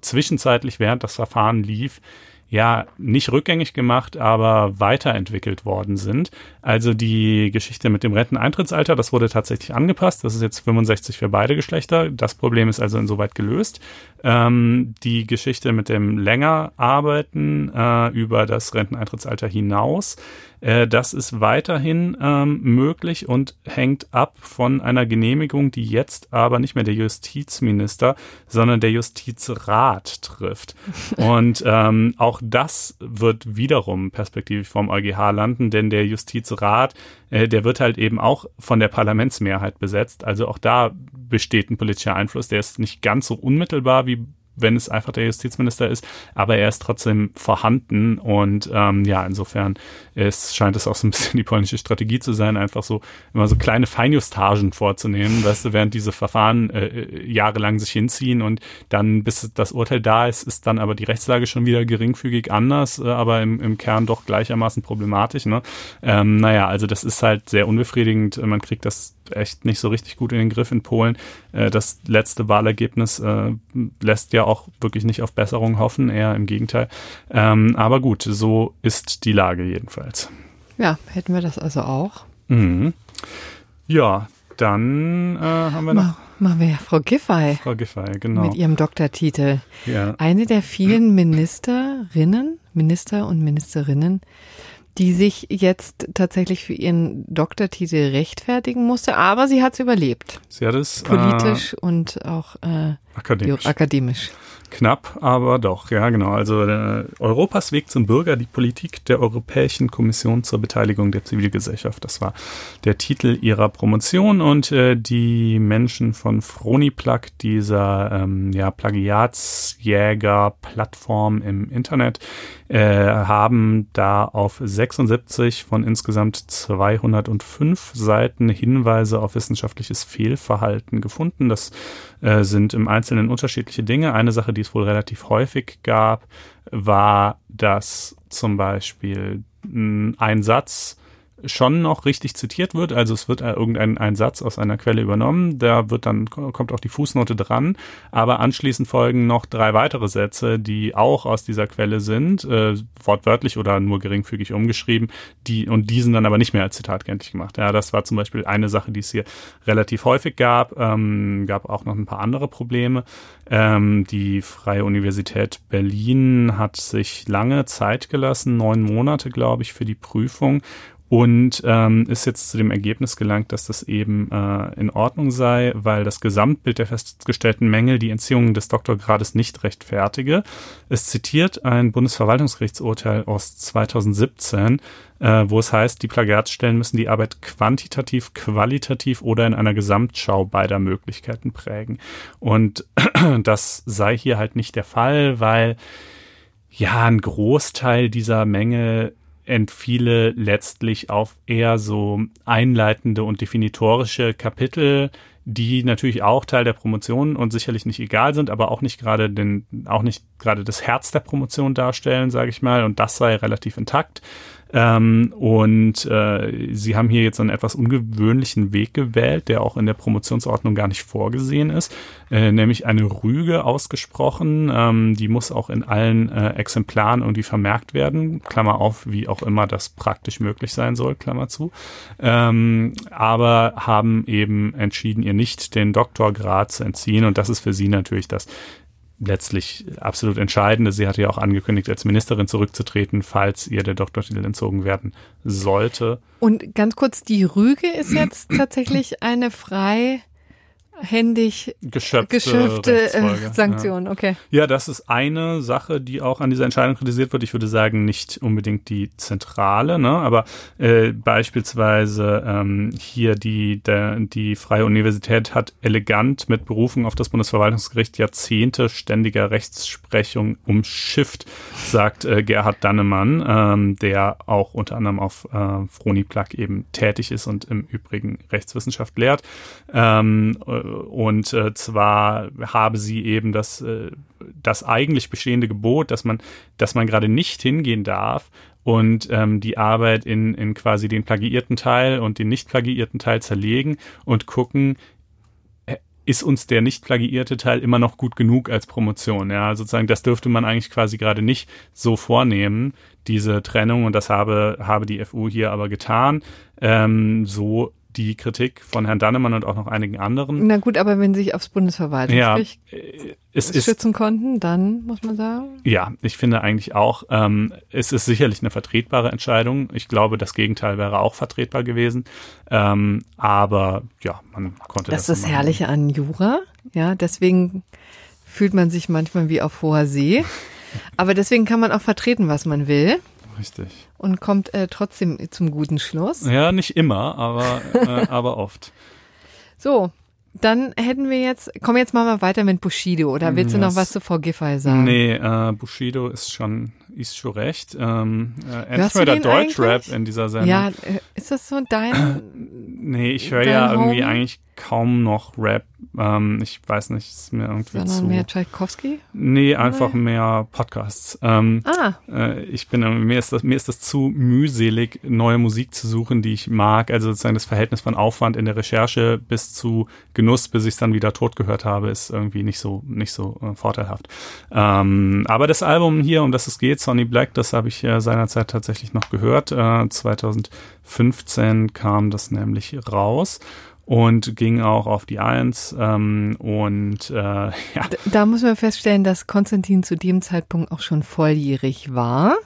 zwischenzeitlich, während das Verfahren lief, ja, nicht rückgängig gemacht, aber weiterentwickelt worden sind. Also die Geschichte mit dem Renteneintrittsalter, das wurde tatsächlich angepasst. Das ist jetzt 65 für beide Geschlechter. Das Problem ist also insoweit gelöst. Ähm, die Geschichte mit dem länger Arbeiten äh, über das Renteneintrittsalter hinaus äh, das ist weiterhin ähm, möglich und hängt ab von einer Genehmigung, die jetzt aber nicht mehr der Justizminister, sondern der Justizrat trifft. [LAUGHS] Und ähm, auch das wird wiederum perspektivisch vom EuGH landen, denn der Justizrat, äh, der wird halt eben auch von der Parlamentsmehrheit besetzt. Also auch da besteht ein politischer Einfluss. Der ist nicht ganz so unmittelbar wie wenn es einfach der Justizminister ist, aber er ist trotzdem vorhanden und ähm, ja, insofern ist, scheint es auch so ein [LAUGHS] bisschen die polnische Strategie zu sein, einfach so immer so kleine Feinjustagen vorzunehmen, weißt du, während diese Verfahren äh, äh, jahrelang sich hinziehen und dann, bis das Urteil da ist, ist dann aber die Rechtslage schon wieder geringfügig anders, äh, aber im, im Kern doch gleichermaßen problematisch. Ne? Ähm, naja, also das ist halt sehr unbefriedigend. Man kriegt das echt nicht so richtig gut in den Griff in Polen. Äh, das letzte Wahlergebnis äh, lässt ja auch wirklich nicht auf Besserung hoffen, eher im Gegenteil. Ähm, aber gut, so ist die Lage jedenfalls. Ja, hätten wir das also auch. Mhm. Ja, dann äh, haben wir noch. Machen wir ja Frau Giffey. Frau Giffey, genau. Mit ihrem Doktortitel. Ja. Eine der vielen Ministerinnen, Minister und Ministerinnen, die sich jetzt tatsächlich für ihren Doktortitel rechtfertigen musste, aber sie hat es überlebt. Sie hat es politisch äh, und auch äh, akademisch. akademisch. Knapp, aber doch, ja genau. Also äh, Europas Weg zum Bürger, die Politik der Europäischen Kommission zur Beteiligung der Zivilgesellschaft. Das war der Titel ihrer Promotion und äh, die Menschen von Froniplug, dieser ähm, ja, Plagiatsjäger-Plattform im Internet, äh, haben da auf 76 von insgesamt 205 Seiten Hinweise auf wissenschaftliches Fehlverhalten gefunden. Das äh, sind im Einzelnen unterschiedliche Dinge. Eine Sache, die es wohl relativ häufig gab, war, dass zum Beispiel ein Satz schon noch richtig zitiert wird. Also es wird irgendein ein Satz aus einer Quelle übernommen, da wird dann kommt auch die Fußnote dran, aber anschließend folgen noch drei weitere Sätze, die auch aus dieser Quelle sind, äh, wortwörtlich oder nur geringfügig umgeschrieben, die und diesen dann aber nicht mehr als Zitat kenntlich gemacht. Ja, das war zum Beispiel eine Sache, die es hier relativ häufig gab. Ähm, gab auch noch ein paar andere Probleme. Ähm, die Freie Universität Berlin hat sich lange Zeit gelassen, neun Monate, glaube ich, für die Prüfung und ähm, ist jetzt zu dem Ergebnis gelangt, dass das eben äh, in Ordnung sei, weil das Gesamtbild der festgestellten Mängel die Entziehung des Doktorgrades nicht rechtfertige. Es zitiert ein Bundesverwaltungsgerichtsurteil aus 2017, äh, wo es heißt, die Plagiatsstellen müssen die Arbeit quantitativ, qualitativ oder in einer Gesamtschau beider Möglichkeiten prägen. Und [CLEARS THROAT] das sei hier halt nicht der Fall, weil ja ein Großteil dieser Mängel entfiele letztlich auf eher so einleitende und definitorische Kapitel, die natürlich auch Teil der Promotion und sicherlich nicht egal sind, aber auch nicht gerade den, auch nicht gerade das Herz der Promotion darstellen, sage ich mal, und das sei relativ intakt. Ähm, und äh, sie haben hier jetzt einen etwas ungewöhnlichen Weg gewählt, der auch in der Promotionsordnung gar nicht vorgesehen ist, äh, nämlich eine Rüge ausgesprochen. Ähm, die muss auch in allen äh, Exemplaren irgendwie vermerkt werden, Klammer auf, wie auch immer das praktisch möglich sein soll, Klammer zu. Ähm, aber haben eben entschieden, ihr nicht den Doktorgrad zu entziehen und das ist für sie natürlich das letztlich absolut entscheidende. Sie hatte ja auch angekündigt, als Ministerin zurückzutreten, falls ihr der Doktortitel entzogen werden sollte. Und ganz kurz, die Rüge ist jetzt tatsächlich eine frei händig geschöpfte, geschöpfte äh, Sanktion, ja. okay. Ja, das ist eine Sache, die auch an dieser Entscheidung kritisiert wird. Ich würde sagen, nicht unbedingt die zentrale, ne? aber äh, beispielsweise ähm, hier die, der, die Freie Universität hat elegant mit Berufung auf das Bundesverwaltungsgericht Jahrzehnte ständiger Rechtsprechung umschifft, sagt äh, Gerhard Dannemann, ähm, der auch unter anderem auf äh, Froni Plug eben tätig ist und im Übrigen Rechtswissenschaft lehrt. Ähm, und äh, zwar habe sie eben das, äh, das eigentlich bestehende Gebot, dass man, dass man gerade nicht hingehen darf und ähm, die Arbeit in, in quasi den plagiierten Teil und den nicht plagiierten Teil zerlegen und gucken, äh, ist uns der nicht plagiierte Teil immer noch gut genug als Promotion? Ja, sozusagen, das dürfte man eigentlich quasi gerade nicht so vornehmen, diese Trennung, und das habe, habe die FU hier aber getan, ähm, so die Kritik von Herrn Dannemann und auch noch einigen anderen. Na gut, aber wenn sie sich aufs Bundesverwaltungsgericht ja, es schützen ist, konnten, dann muss man sagen. Ja, ich finde eigentlich auch, ähm, es ist sicherlich eine vertretbare Entscheidung. Ich glaube, das Gegenteil wäre auch vertretbar gewesen. Ähm, aber ja, man konnte das. Das ist das Herrliche an Jura. Ja, deswegen fühlt man sich manchmal wie auf hoher See. [LAUGHS] Aber deswegen kann man auch vertreten, was man will. Richtig. Und kommt äh, trotzdem zum guten Schluss. Ja, nicht immer, aber, äh, [LAUGHS] aber oft. So, dann hätten wir jetzt, kommen wir jetzt mal weiter mit Bushido. Oder willst yes. du noch was zu Frau Giffey sagen? Nee, äh, Bushido ist schon, ist schon recht. Ähm, äh, entweder Deutschrap in dieser Sendung. Ja, äh, ist das so dein? [CLEARS THROAT] nee, ich höre ja irgendwie eigentlich kaum noch Rap. Ähm, ich weiß nicht, ist mir irgendwie Sondern zu. mehr Tchaikovsky? Nee, einfach Nein. mehr Podcasts. Ähm, ah. Äh, ich bin, mir ist das, mir ist das zu mühselig, neue Musik zu suchen, die ich mag. Also sozusagen das Verhältnis von Aufwand in der Recherche bis zu Genuss, bis ich es dann wieder tot gehört habe, ist irgendwie nicht so, nicht so äh, vorteilhaft. Ähm, aber das Album hier, um das es geht, Sonny Black, das habe ich äh, seinerzeit tatsächlich noch gehört. Äh, 2015 kam das nämlich raus und ging auch auf die Eins. Ähm, und äh, [LAUGHS] ja. Da, da muss man feststellen, dass Konstantin zu dem Zeitpunkt auch schon volljährig war.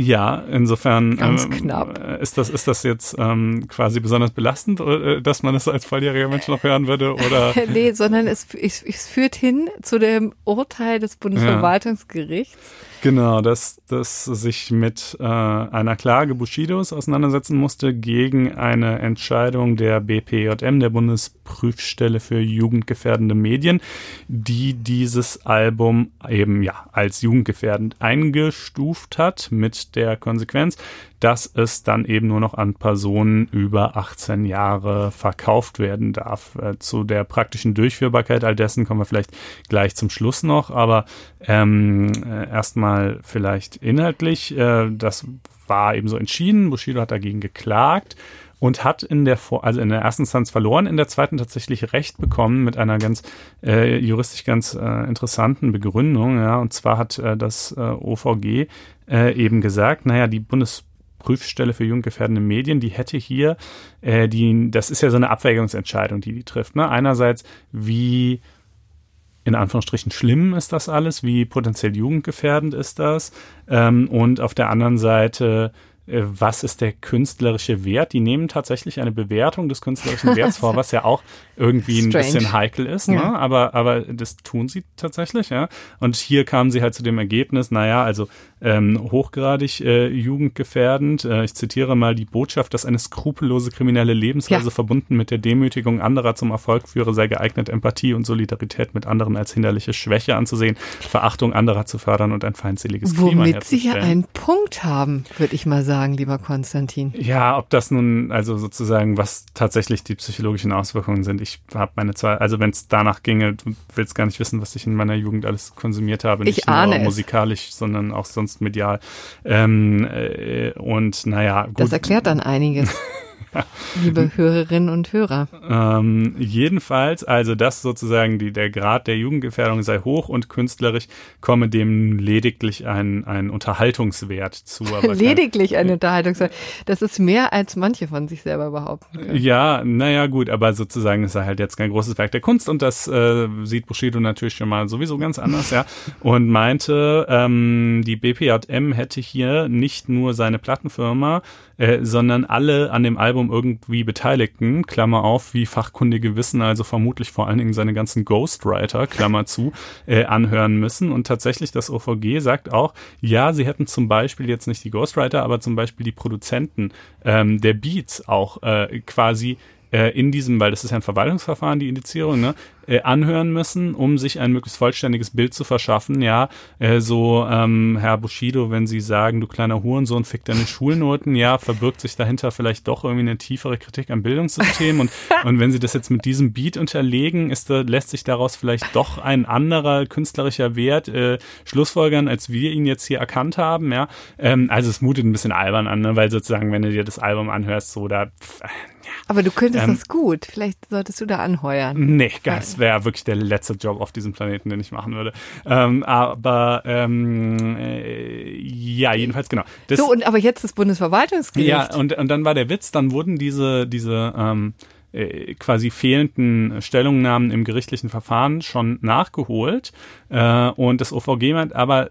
Ja, insofern Ganz ähm, knapp. ist das ist das jetzt ähm, quasi besonders belastend, äh, dass man es als volljähriger Mensch noch hören würde oder? [LAUGHS] nee, sondern es, es, es führt hin zu dem Urteil des Bundesverwaltungsgerichts. Ja Genau, dass, dass sich mit äh, einer Klage Bushidos auseinandersetzen musste gegen eine Entscheidung der BPJM, der Bundesprüfstelle für jugendgefährdende Medien, die dieses Album eben ja als jugendgefährdend eingestuft hat mit der Konsequenz, dass es dann eben nur noch an Personen über 18 Jahre verkauft werden darf. Äh, zu der praktischen Durchführbarkeit all dessen kommen wir vielleicht gleich zum Schluss noch, aber ähm, äh, erstmal vielleicht inhaltlich. Äh, das war eben so entschieden. Bushido hat dagegen geklagt und hat in der also in der ersten Instanz verloren, in der zweiten tatsächlich Recht bekommen mit einer ganz äh, juristisch ganz äh, interessanten Begründung. Ja, und zwar hat äh, das äh, OVG äh, eben gesagt, naja, die Bundesprüfstelle für jugendgefährdende Medien, die hätte hier, äh, die, das ist ja so eine Abwägungsentscheidung, die die trifft. Ne? Einerseits, wie in Anführungsstrichen schlimm ist das alles, wie potenziell jugendgefährdend ist das. Ähm, und auf der anderen Seite was ist der künstlerische Wert? Die nehmen tatsächlich eine Bewertung des künstlerischen Werts vor, was ja auch irgendwie ein bisschen heikel ist, ne? Ja. aber, aber das tun sie tatsächlich, ja. Und hier kamen sie halt zu dem Ergebnis, naja, also ähm, hochgradig äh, jugendgefährdend. Äh, ich zitiere mal die Botschaft, dass eine skrupellose kriminelle Lebensweise ja. verbunden mit der Demütigung anderer zum Erfolg führe, sei geeignet, Empathie und Solidarität mit anderen als hinderliche Schwäche anzusehen, Verachtung anderer zu fördern und ein feindseliges Womit Klima Womit sie ja einen Punkt haben, würde ich mal sagen, lieber Konstantin. Ja, ob das nun, also sozusagen, was tatsächlich die psychologischen Auswirkungen sind. Ich habe meine zwei, also wenn es danach ginge, du willst gar nicht wissen, was ich in meiner Jugend alles konsumiert habe. Nicht ich nur musikalisch, sondern auch sonst sonst medial. Ähm, äh, und naja, gut. Das erklärt dann einiges. [LAUGHS] [LAUGHS] liebe Hörerinnen und Hörer. Ähm, jedenfalls, also das sozusagen, die, der Grad der Jugendgefährdung sei hoch und künstlerisch komme dem lediglich ein, ein Unterhaltungswert zu. [LAUGHS] lediglich ein Unterhaltungswert. Das ist mehr, als manche von sich selber behaupten können. Ja, naja, gut, aber sozusagen ist er halt jetzt kein großes Werk der Kunst und das äh, sieht Bushido natürlich schon mal sowieso ganz anders, ja. Und meinte, ähm, die BPJM hätte hier nicht nur seine Plattenfirma, äh, sondern alle an dem Album irgendwie Beteiligten, Klammer auf, wie fachkundige wissen, also vermutlich vor allen Dingen seine ganzen Ghostwriter, Klammer zu, [LAUGHS] äh, anhören müssen. Und tatsächlich das OVG sagt auch, ja, sie hätten zum Beispiel jetzt nicht die Ghostwriter, aber zum Beispiel die Produzenten ähm, der Beats auch äh, quasi äh, in diesem, weil das ist ja ein Verwaltungsverfahren, die Indizierung, ne, äh, anhören müssen, um sich ein möglichst vollständiges Bild zu verschaffen. Ja, äh, so ähm, Herr Bushido, wenn Sie sagen, du kleiner Hurensohn, fick deine Schulnoten, ja, verbirgt sich dahinter vielleicht doch irgendwie eine tiefere Kritik am Bildungssystem und [LAUGHS] und wenn Sie das jetzt mit diesem Beat unterlegen, ist da, lässt sich daraus vielleicht doch ein anderer künstlerischer Wert äh, schlussfolgern, als wir ihn jetzt hier erkannt haben. Ja, ähm, also es mutet ein bisschen albern an, ne? weil sozusagen, wenn du dir das Album anhörst, so da pff, aber du könntest ähm, das gut. Vielleicht solltest du da anheuern. Nee, das wäre wirklich der letzte Job auf diesem Planeten, den ich machen würde. Ähm, aber ähm, äh, ja, jedenfalls genau. Das, so, und aber jetzt das Bundesverwaltungsgericht. Ja, und, und dann war der Witz, dann wurden diese, diese ähm, äh, quasi fehlenden Stellungnahmen im gerichtlichen Verfahren schon nachgeholt. Äh, und das OVG meint aber,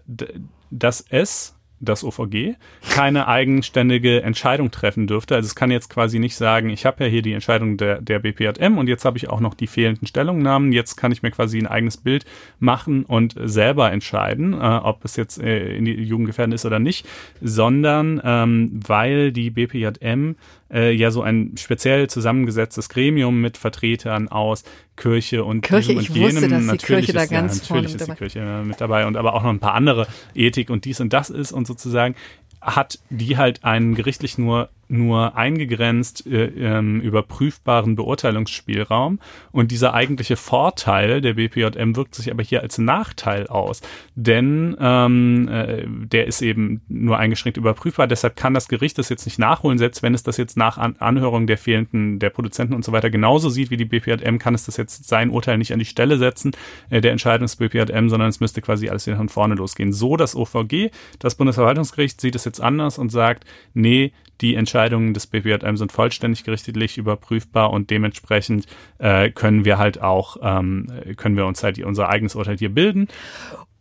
dass es das OVG keine eigenständige Entscheidung treffen dürfte. Also es kann jetzt quasi nicht sagen, ich habe ja hier die Entscheidung der, der BPJM und jetzt habe ich auch noch die fehlenden Stellungnahmen. Jetzt kann ich mir quasi ein eigenes Bild machen und selber entscheiden, äh, ob es jetzt äh, in die Jugendgefährdung ist oder nicht, sondern ähm, weil die BPJM äh, ja so ein speziell zusammengesetztes Gremium mit Vertretern aus Kirche und Kirche, ich und jenem. Wusste, dass die Kirche da ganz ja, natürlich ist die Kirche mit dabei und aber auch noch ein paar andere Ethik und dies und das ist und sozusagen hat die halt einen gerichtlich nur nur eingegrenzt äh, ähm, überprüfbaren Beurteilungsspielraum und dieser eigentliche Vorteil der BPJM wirkt sich aber hier als Nachteil aus, denn ähm, äh, der ist eben nur eingeschränkt überprüfbar. Deshalb kann das Gericht das jetzt nicht nachholen, selbst wenn es das jetzt nach An Anhörung der fehlenden der Produzenten und so weiter genauso sieht wie die BPJM, kann es das jetzt sein Urteil nicht an die Stelle setzen äh, der Entscheidung des BPJM, sondern es müsste quasi alles wieder von vorne losgehen. So das OVG, das Bundesverwaltungsgericht sieht es jetzt anders und sagt, nee, die Entscheidungen des BPJM sind vollständig gerichtlich überprüfbar und dementsprechend äh, können wir halt auch, ähm, können wir uns halt unser eigenes Urteil hier bilden.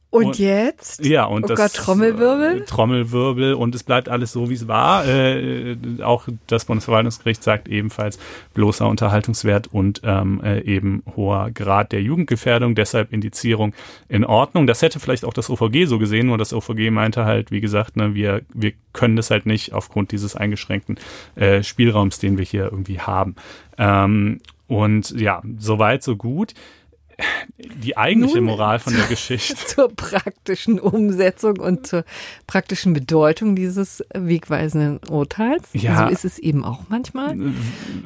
Und, und, jetzt? Ja, und oh das Gott, Trommelwirbel? Äh, Trommelwirbel und es bleibt alles so, wie es war. Äh, auch das Bundesverwaltungsgericht sagt ebenfalls bloßer Unterhaltungswert und ähm, äh, eben hoher Grad der Jugendgefährdung, deshalb Indizierung in Ordnung. Das hätte vielleicht auch das OVG so gesehen, nur das OVG meinte halt, wie gesagt, ne, wir, wir können das halt nicht aufgrund dieses eingeschränkten äh, Spielraums, den wir hier irgendwie haben. Ähm, und ja, soweit, so gut die eigentliche Nun, Moral von der Geschichte. [LAUGHS] Zur praktischen Umsetzung und zur praktischen Bedeutung dieses wegweisenden Urteils. Ja. So ist es eben auch manchmal.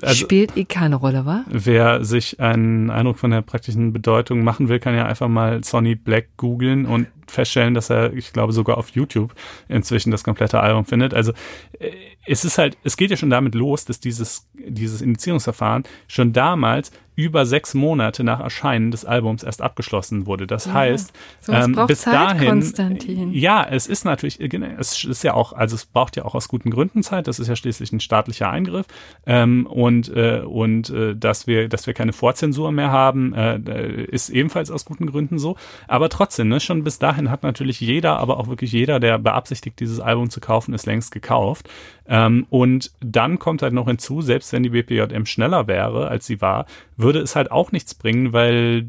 Also, Spielt eh keine Rolle, wa? Wer sich einen Eindruck von der praktischen Bedeutung machen will, kann ja einfach mal Sonny Black googeln und feststellen, dass er, ich glaube, sogar auf YouTube inzwischen das komplette Album findet. Also äh, es ist halt, es geht ja schon damit los, dass dieses, dieses Indizierungsverfahren schon damals über sechs Monate nach Erscheinen des Albums erst abgeschlossen wurde. Das ja, heißt, ähm, bis Zeit, dahin, Konstantin. ja, es ist natürlich, es ist ja auch, also es braucht ja auch aus guten Gründen Zeit. Das ist ja schließlich ein staatlicher Eingriff ähm, und äh, und äh, dass wir, dass wir keine Vorzensur mehr haben, äh, ist ebenfalls aus guten Gründen so. Aber trotzdem, ne, schon bis dahin hat natürlich jeder, aber auch wirklich jeder, der beabsichtigt, dieses Album zu kaufen, ist längst gekauft. Ähm, und dann kommt halt noch hinzu, selbst wenn die BPJM schneller wäre, als sie war, würde es halt auch nichts bringen, weil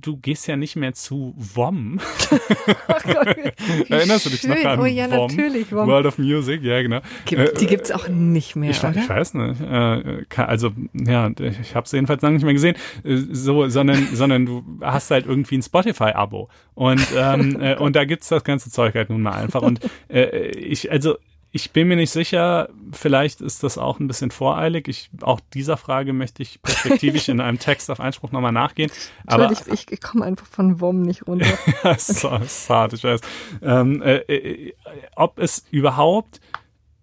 du gehst ja nicht mehr zu WOM. [LAUGHS] [LAUGHS] Erinnerst du dich schön. noch an oh, ja, WOM? Natürlich, WOM? World of Music, ja genau. Gibt, die äh, gibt's auch nicht mehr, ich? Ich weiß nicht. Äh, also ja, ich habe es jedenfalls lange nicht mehr gesehen. Äh, so, sondern, [LAUGHS] sondern du hast halt irgendwie ein Spotify-Abo und ähm, oh und da gibt's das ganze Zeug halt nun mal einfach. Und äh, ich, also ich bin mir nicht sicher, vielleicht ist das auch ein bisschen voreilig. Ich, auch dieser Frage möchte ich perspektivisch [LAUGHS] in einem Text auf Einspruch nochmal nachgehen. Aber ich, ich komme einfach von WOM nicht runter. ja, ist, okay. ist hart, ich weiß. Ähm, äh, äh, ob es überhaupt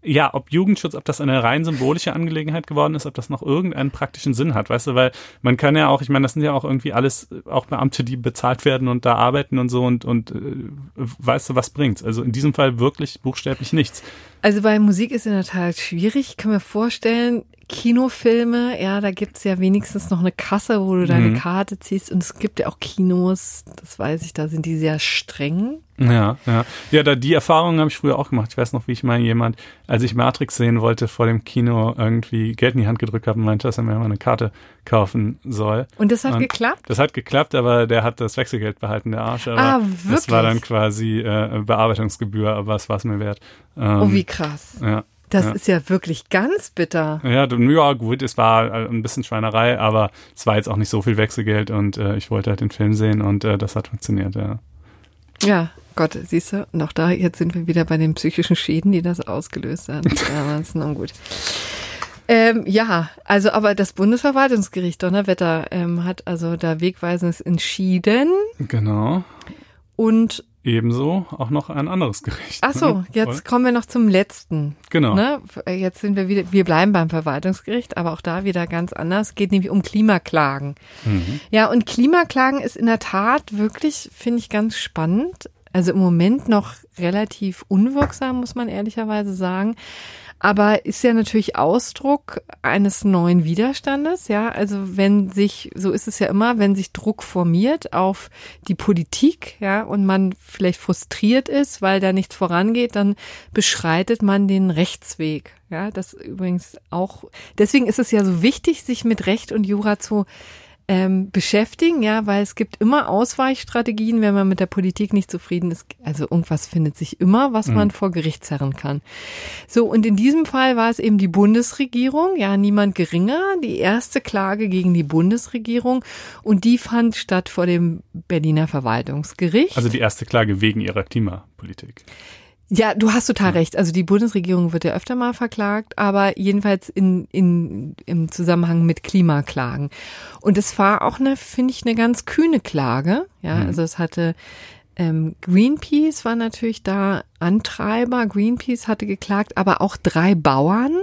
ja, ob Jugendschutz, ob das eine rein symbolische Angelegenheit geworden ist, ob das noch irgendeinen praktischen Sinn hat, weißt du, weil man kann ja auch, ich meine, das sind ja auch irgendwie alles auch Beamte, die bezahlt werden und da arbeiten und so und und äh, weißt du, was bringt's? Also in diesem Fall wirklich buchstäblich nichts. Also bei Musik ist in der Tat schwierig. Ich kann mir vorstellen, Kinofilme, ja, da gibt's ja wenigstens noch eine Kasse, wo du deine mhm. Karte ziehst. Und es gibt ja auch Kinos, das weiß ich, da sind die sehr streng. Ja, ja. Ja, da die Erfahrung habe ich früher auch gemacht. Ich weiß noch, wie ich mal jemand, als ich Matrix sehen wollte, vor dem Kino irgendwie Geld in die Hand gedrückt habe und meinte, dass er mir mal eine Karte kaufen soll. Und das hat und geklappt? Das hat geklappt, aber der hat das Wechselgeld behalten, der Arsch. Aber ah, wirklich? Das war dann quasi äh, Bearbeitungsgebühr, aber es war es mir wert. Ähm, oh, wie krass. Ja. Das ja. ist ja wirklich ganz bitter. Ja, ja, gut, es war äh, ein bisschen Schweinerei, aber es war jetzt auch nicht so viel Wechselgeld und äh, ich wollte halt den Film sehen und äh, das hat funktioniert, ja. Ja, Gott, siehst du, noch da, jetzt sind wir wieder bei den psychischen Schäden, die das ausgelöst haben. [LAUGHS] Damals, na gut. Ähm, ja, also aber das Bundesverwaltungsgericht Donnerwetter ähm, hat also da Wegweisendes entschieden. Genau. Und ebenso auch noch ein anderes Gericht. Ach so, ne? jetzt kommen wir noch zum letzten. Genau. Ne? Jetzt sind wir wieder, wir bleiben beim Verwaltungsgericht, aber auch da wieder ganz anders. Geht nämlich um Klimaklagen. Mhm. Ja, und Klimaklagen ist in der Tat wirklich, finde ich, ganz spannend. Also im Moment noch relativ unwirksam, muss man ehrlicherweise sagen aber ist ja natürlich Ausdruck eines neuen Widerstandes, ja. Also wenn sich, so ist es ja immer, wenn sich Druck formiert auf die Politik, ja, und man vielleicht frustriert ist, weil da nichts vorangeht, dann beschreitet man den Rechtsweg. Ja, das übrigens auch, deswegen ist es ja so wichtig, sich mit Recht und Jura zu ähm, beschäftigen, ja, weil es gibt immer Ausweichstrategien, wenn man mit der Politik nicht zufrieden ist. Also irgendwas findet sich immer, was mhm. man vor Gericht zerren kann. So, und in diesem Fall war es eben die Bundesregierung, ja, niemand geringer, die erste Klage gegen die Bundesregierung und die fand statt vor dem Berliner Verwaltungsgericht. Also die erste Klage wegen ihrer Klimapolitik. Ja, du hast total recht. Also die Bundesregierung wird ja öfter mal verklagt, aber jedenfalls in, in, im Zusammenhang mit Klimaklagen. Und es war auch eine, finde ich, eine ganz kühne Klage. Ja, mhm. also es hatte ähm, Greenpeace war natürlich da Antreiber. Greenpeace hatte geklagt, aber auch drei Bauern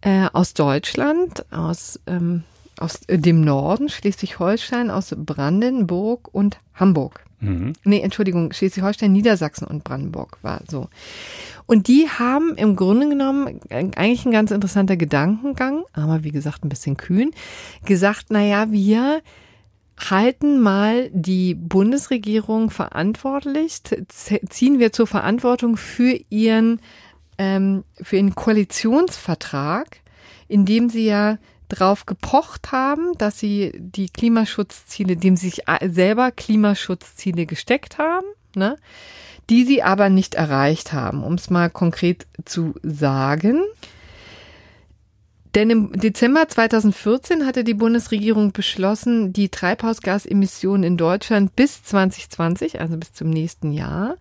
äh, aus Deutschland, aus ähm, aus dem Norden, Schleswig-Holstein, aus Brandenburg und Hamburg. Mhm. Nee, Entschuldigung, Schleswig-Holstein, Niedersachsen und Brandenburg war so. Und die haben im Grunde genommen eigentlich ein ganz interessanter Gedankengang, aber wie gesagt ein bisschen kühn, gesagt, na ja, wir halten mal die Bundesregierung verantwortlich, ziehen wir zur Verantwortung für ihren, ähm, für ihren Koalitionsvertrag, in dem sie ja drauf gepocht haben, dass sie die Klimaschutzziele, dem sie sich selber Klimaschutzziele gesteckt haben, ne, die sie aber nicht erreicht haben, um es mal konkret zu sagen. Denn im Dezember 2014 hatte die Bundesregierung beschlossen, die Treibhausgasemissionen in Deutschland bis 2020, also bis zum nächsten Jahr,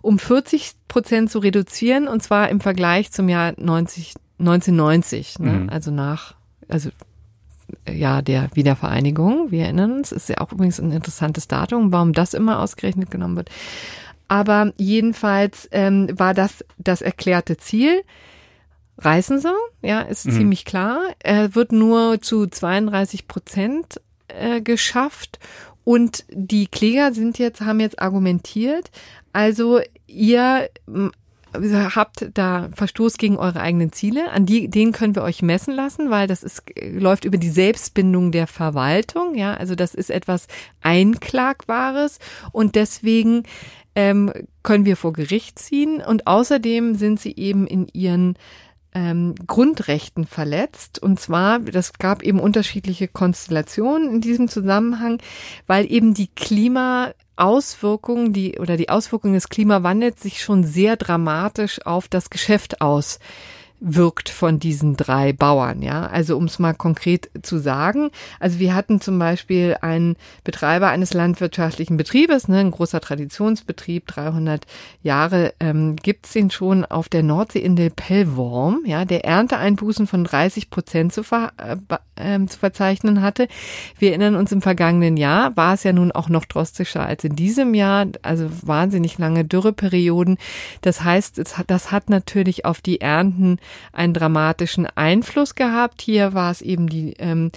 um 40 Prozent zu reduzieren, und zwar im Vergleich zum Jahr 90, 1990, ne? Mhm. also nach also Jahr der Wiedervereinigung. Wir erinnern uns, ist ja auch übrigens ein interessantes Datum, warum das immer ausgerechnet genommen wird. Aber jedenfalls ähm, war das das erklärte Ziel. Reißen sie, ja, ist mhm. ziemlich klar. Er wird nur zu 32 Prozent äh, geschafft. Und die Kläger sind jetzt, haben jetzt argumentiert, also ihr habt da Verstoß gegen eure eigenen Ziele, an die, den können wir euch messen lassen, weil das ist, läuft über die Selbstbindung der Verwaltung, ja, also das ist etwas Einklagbares. Und deswegen ähm, können wir vor Gericht ziehen. Und außerdem sind sie eben in ihren ähm, Grundrechten verletzt. Und zwar, das gab eben unterschiedliche Konstellationen in diesem Zusammenhang, weil eben die Klimaauswirkungen, die oder die Auswirkungen des Klimawandels sich schon sehr dramatisch auf das Geschäft aus wirkt von diesen drei Bauern, ja. Also um es mal konkret zu sagen. Also wir hatten zum Beispiel einen Betreiber eines landwirtschaftlichen Betriebes, ne, ein großer Traditionsbetrieb, 300 Jahre ähm, gibt's den schon auf der Nordseeinsel Pellworm, ja, der Ernteeinbußen von 30 Prozent zu, ver, äh, äh, zu verzeichnen hatte. Wir erinnern uns im vergangenen Jahr war es ja nun auch noch drastischer als in diesem Jahr, also wahnsinnig lange Dürreperioden. Das heißt, es hat, das hat natürlich auf die Ernten einen dramatischen Einfluss gehabt. Hier war es eben die, ähm,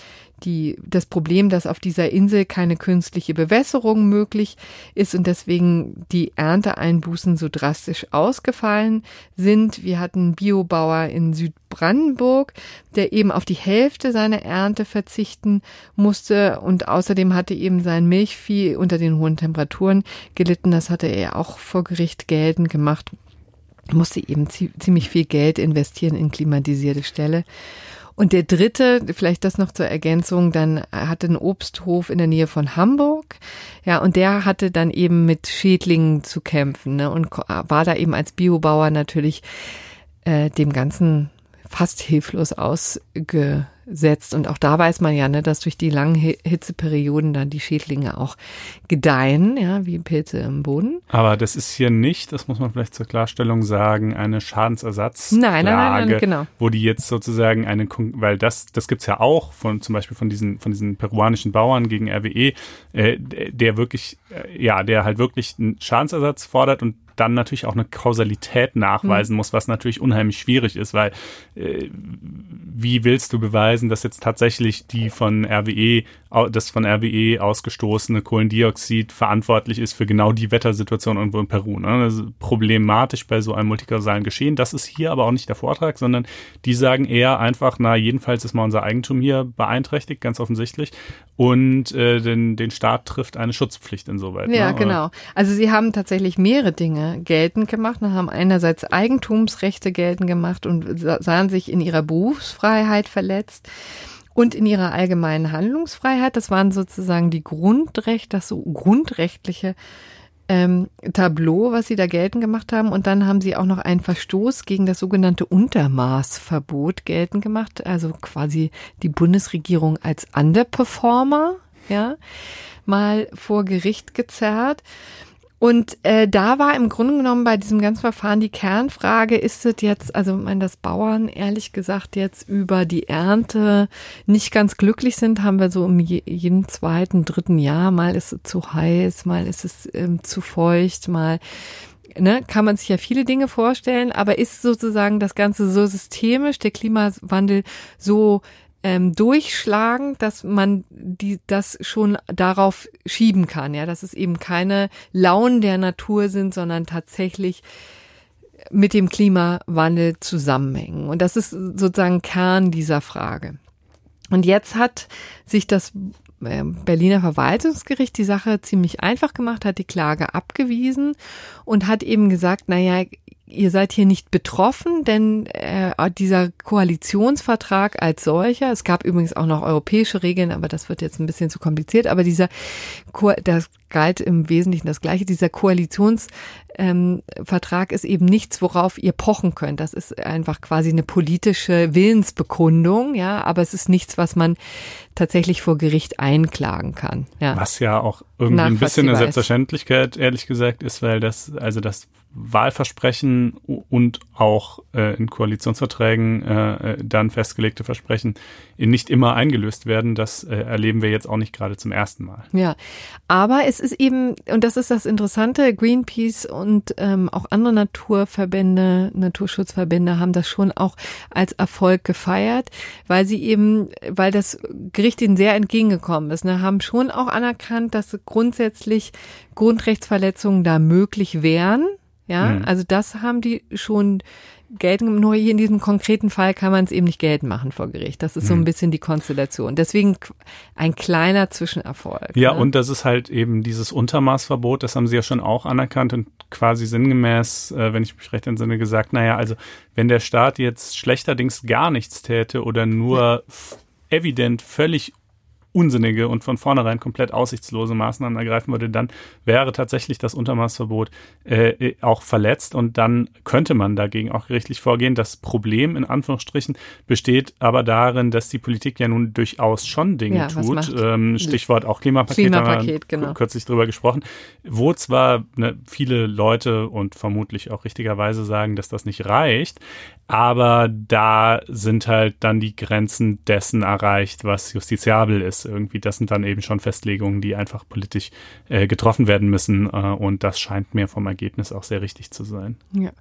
die, das Problem, dass auf dieser Insel keine künstliche Bewässerung möglich ist und deswegen die Ernteeinbußen so drastisch ausgefallen sind. Wir hatten einen Biobauer in Südbrandenburg, der eben auf die Hälfte seiner Ernte verzichten musste und außerdem hatte eben sein Milchvieh unter den hohen Temperaturen gelitten. Das hatte er auch vor Gericht geltend gemacht musste eben ziemlich viel Geld investieren in klimatisierte Ställe. Und der dritte, vielleicht das noch zur Ergänzung, dann hatte einen Obsthof in der Nähe von Hamburg. Ja, und der hatte dann eben mit Schädlingen zu kämpfen ne, und war da eben als Biobauer natürlich äh, dem Ganzen fast hilflos ausge setzt. Und auch da weiß man ja, ne, dass durch die langen Hitzeperioden dann die Schädlinge auch gedeihen, ja, wie Pilze im Boden. Aber das ist hier nicht, das muss man vielleicht zur Klarstellung sagen, eine Schadensersatz. Nein, nein, nein, nein, genau. Wo die jetzt sozusagen eine, weil das, das gibt's ja auch von zum Beispiel von diesen, von diesen peruanischen Bauern gegen RWE, äh, der wirklich, äh, ja, der halt wirklich einen Schadensersatz fordert und dann natürlich auch eine Kausalität nachweisen hm. muss, was natürlich unheimlich schwierig ist, weil äh, wie willst du beweisen, dass jetzt tatsächlich die von RWE, das von RWE ausgestoßene Kohlendioxid verantwortlich ist für genau die Wettersituation irgendwo in Peru? Ne? Das ist problematisch bei so einem multikausalen Geschehen. Das ist hier aber auch nicht der Vortrag, sondern die sagen eher einfach, na, jedenfalls ist mal unser Eigentum hier beeinträchtigt, ganz offensichtlich. Und äh, den, den Staat trifft eine Schutzpflicht insoweit. Ja, ne? genau. Also sie haben tatsächlich mehrere Dinge geltend gemacht und haben einerseits Eigentumsrechte geltend gemacht und sahen sich in ihrer Berufsfreiheit verletzt und in ihrer allgemeinen Handlungsfreiheit. Das waren sozusagen die Grundrechte, das so grundrechtliche ähm, Tableau, was sie da geltend gemacht haben. Und dann haben sie auch noch einen Verstoß gegen das sogenannte Untermaßverbot geltend gemacht. Also quasi die Bundesregierung als Underperformer, ja, mal vor Gericht gezerrt. Und äh, da war im Grunde genommen bei diesem ganzen Verfahren die Kernfrage, ist es jetzt, also meine, dass Bauern ehrlich gesagt jetzt über die Ernte nicht ganz glücklich sind, haben wir so im jedem zweiten, dritten Jahr, mal ist es zu heiß, mal ist es ähm, zu feucht, mal ne, kann man sich ja viele Dinge vorstellen, aber ist sozusagen das Ganze so systemisch, der Klimawandel so ähm, durchschlagen, dass man die das schon darauf schieben kann, ja, dass es eben keine Launen der Natur sind, sondern tatsächlich mit dem Klimawandel zusammenhängen. Und das ist sozusagen Kern dieser Frage. Und jetzt hat sich das ähm, Berliner Verwaltungsgericht die Sache ziemlich einfach gemacht, hat die Klage abgewiesen und hat eben gesagt, naja, ihr seid hier nicht betroffen, denn äh, dieser Koalitionsvertrag als solcher, es gab übrigens auch noch europäische Regeln, aber das wird jetzt ein bisschen zu kompliziert, aber dieser Ko das galt im Wesentlichen das Gleiche. Dieser Koalitionsvertrag ähm, ist eben nichts, worauf ihr pochen könnt. Das ist einfach quasi eine politische Willensbekundung, ja, aber es ist nichts, was man tatsächlich vor Gericht einklagen kann. Ja. Was ja auch irgendwie ein bisschen eine Selbstverständlichkeit, ehrlich gesagt, ist, weil das, also das Wahlversprechen und auch äh, in Koalitionsverträgen äh, dann festgelegte Versprechen nicht immer eingelöst werden. Das äh, erleben wir jetzt auch nicht gerade zum ersten Mal. Ja, aber es ist eben, und das ist das Interessante, Greenpeace und ähm, auch andere Naturverbände, Naturschutzverbände haben das schon auch als Erfolg gefeiert, weil sie eben, weil das Gericht ihnen sehr entgegengekommen ist, ne, haben schon auch anerkannt, dass grundsätzlich Grundrechtsverletzungen da möglich wären ja, mhm. also das haben die schon geltend, nur hier in diesem konkreten Fall kann man es eben nicht geltend machen vor Gericht. Das ist so ein mhm. bisschen die Konstellation. Deswegen ein kleiner Zwischenerfolg. Ja, ne? und das ist halt eben dieses Untermaßverbot, das haben sie ja schon auch anerkannt und quasi sinngemäß, äh, wenn ich mich recht entsinne, gesagt, naja, also wenn der Staat jetzt schlechterdings gar nichts täte oder nur ja. evident völlig unsinnige und von vornherein komplett aussichtslose Maßnahmen ergreifen würde, dann wäre tatsächlich das Untermaßverbot äh, äh, auch verletzt und dann könnte man dagegen auch gerichtlich vorgehen. Das Problem in Anführungsstrichen besteht aber darin, dass die Politik ja nun durchaus schon Dinge ja, tut. Ähm, Stichwort auch Klimapaket, Klimapaket genau. kürzlich drüber gesprochen, wo zwar ne, viele Leute und vermutlich auch richtigerweise sagen, dass das nicht reicht, aber da sind halt dann die Grenzen dessen erreicht, was justiziabel ist. Irgendwie, das sind dann eben schon Festlegungen, die einfach politisch äh, getroffen werden müssen. Äh, und das scheint mir vom Ergebnis auch sehr richtig zu sein. Ja.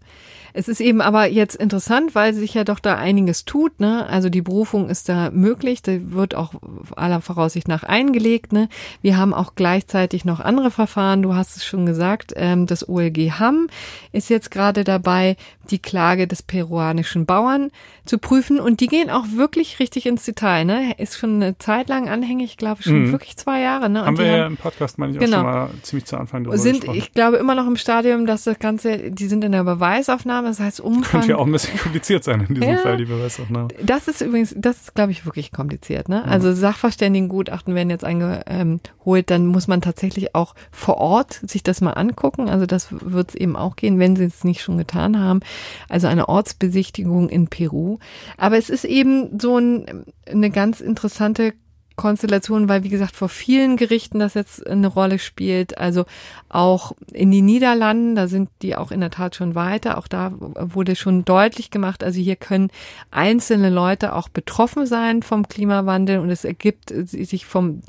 Es ist eben aber jetzt interessant, weil sich ja doch da einiges tut. Ne? Also die Berufung ist da möglich, da wird auch aller Voraussicht nach eingelegt. Ne? Wir haben auch gleichzeitig noch andere Verfahren. Du hast es schon gesagt, ähm, das OLG Hamm ist jetzt gerade dabei, die Klage des peruanischen Bauern zu prüfen. Und die gehen auch wirklich richtig ins Detail. Ne? Ist schon eine Zeit lang anhängig, ich glaube schon mhm. wirklich zwei Jahre. Ne? Und haben wir ja im Podcast, meine ich, genau, auch schon mal ziemlich zu Anfang drüber sind, gesprochen. Ich glaube immer noch im Stadium, dass das Ganze, die sind in der Beweisaufnahme das heißt Umfang. Könnte ja auch ein bisschen kompliziert sein in diesem ja, Fall, die Beweisaufnahme. Das ist übrigens, das ist, glaube ich, wirklich kompliziert. Ne? Also Sachverständigengutachten werden jetzt eingeholt, dann muss man tatsächlich auch vor Ort sich das mal angucken. Also das wird es eben auch gehen, wenn sie es nicht schon getan haben. Also eine Ortsbesichtigung in Peru. Aber es ist eben so ein, eine ganz interessante Konstellation, weil wie gesagt vor vielen Gerichten das jetzt eine Rolle spielt. Also auch in den Niederlanden, da sind die auch in der Tat schon weiter. Auch da wurde schon deutlich gemacht. Also hier können einzelne Leute auch betroffen sein vom Klimawandel und es ergibt sich vom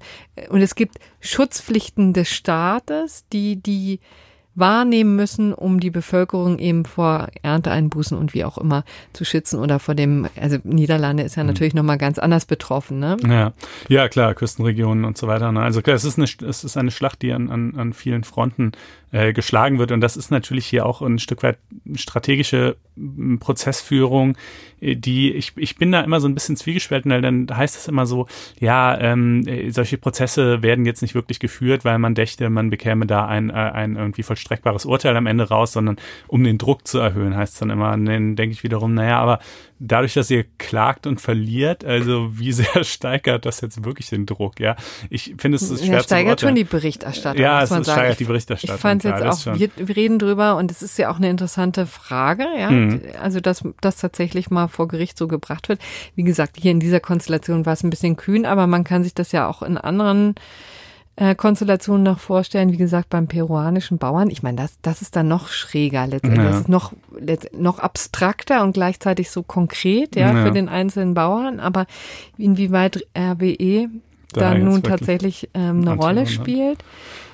und es gibt Schutzpflichten des Staates, die die wahrnehmen müssen, um die Bevölkerung eben vor Ernteeinbußen und wie auch immer zu schützen oder vor dem, also Niederlande ist ja mhm. natürlich nochmal ganz anders betroffen, ne? Ja, ja klar, Küstenregionen und so weiter. Ne? Also klar, es ist eine, es ist eine Schlacht, die an, an, an vielen Fronten äh, geschlagen wird und das ist natürlich hier auch ein Stück weit strategische Prozessführung, äh, die ich, ich bin da immer so ein bisschen zwiegespalten, weil dann heißt es immer so, ja, ähm, äh, solche Prozesse werden jetzt nicht wirklich geführt, weil man dächte, man bekäme da ein, äh, ein irgendwie vollstreckbares Urteil am Ende raus, sondern um den Druck zu erhöhen, heißt es dann immer. Und dann denke ich wiederum, naja, aber dadurch, dass ihr klagt und verliert, also wie sehr [LAUGHS] steigert das jetzt wirklich den Druck, ja? Ich finde es ist schwer ja, steigert schon die Berichterstattung. Ja, es steigert die Berichterstattung. Ich fand es jetzt auch, wir, wir, reden drüber und es ist ja auch eine interessante Frage, ja. Mhm. Also, dass das tatsächlich mal vor Gericht so gebracht wird. Wie gesagt, hier in dieser Konstellation war es ein bisschen kühn, aber man kann sich das ja auch in anderen äh, Konstellationen noch vorstellen, wie gesagt, beim peruanischen Bauern. Ich meine, das, das ist dann noch schräger letztendlich. Ja. Das ist noch, noch abstrakter und gleichzeitig so konkret, ja, ja. für den einzelnen Bauern. Aber inwieweit RWE da, da nun tatsächlich ähm, eine Rolle spielt,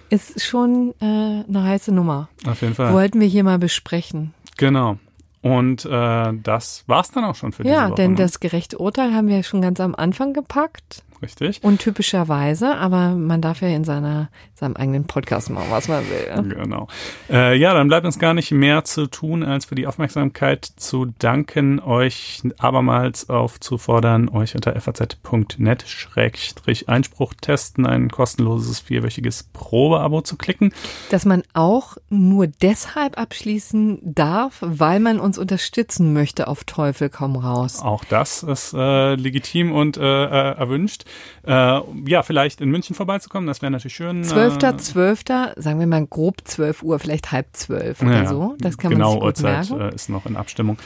ist schon äh, eine heiße Nummer. Auf jeden Fall. Wollten wir hier mal besprechen. Genau. Und äh, das war's dann auch schon für diese ja, Woche. Ja, denn ne? das gerechte Urteil haben wir schon ganz am Anfang gepackt. Richtig. Und typischerweise, aber man darf ja in seiner, seinem eigenen Podcast machen, was man will. Genau. Äh, ja, dann bleibt uns gar nicht mehr zu tun, als für die Aufmerksamkeit zu danken, euch abermals aufzufordern, euch unter faz.net-einspruch testen, ein kostenloses vierwöchiges Probeabo zu klicken. Dass man auch nur deshalb abschließen darf, weil man uns unterstützen möchte auf Teufel komm raus. Auch das ist äh, legitim und äh, äh erwünscht. Lust, äh, ja, vielleicht in München vorbeizukommen, das wäre natürlich schön. 12.12., äh, sagen wir mal grob 12 Uhr, vielleicht halb zwölf oder ja, so. Das kann genau, man sich gut Uhrzeit merken. Äh, ist noch in Abstimmung.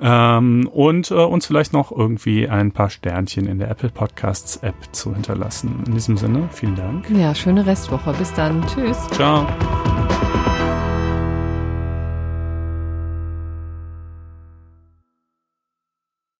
Ähm, und äh, uns vielleicht noch irgendwie ein paar Sternchen in der Apple Podcasts App zu hinterlassen. In diesem Sinne, vielen Dank. Ja, schöne Restwoche. Bis dann. Tschüss. Ciao.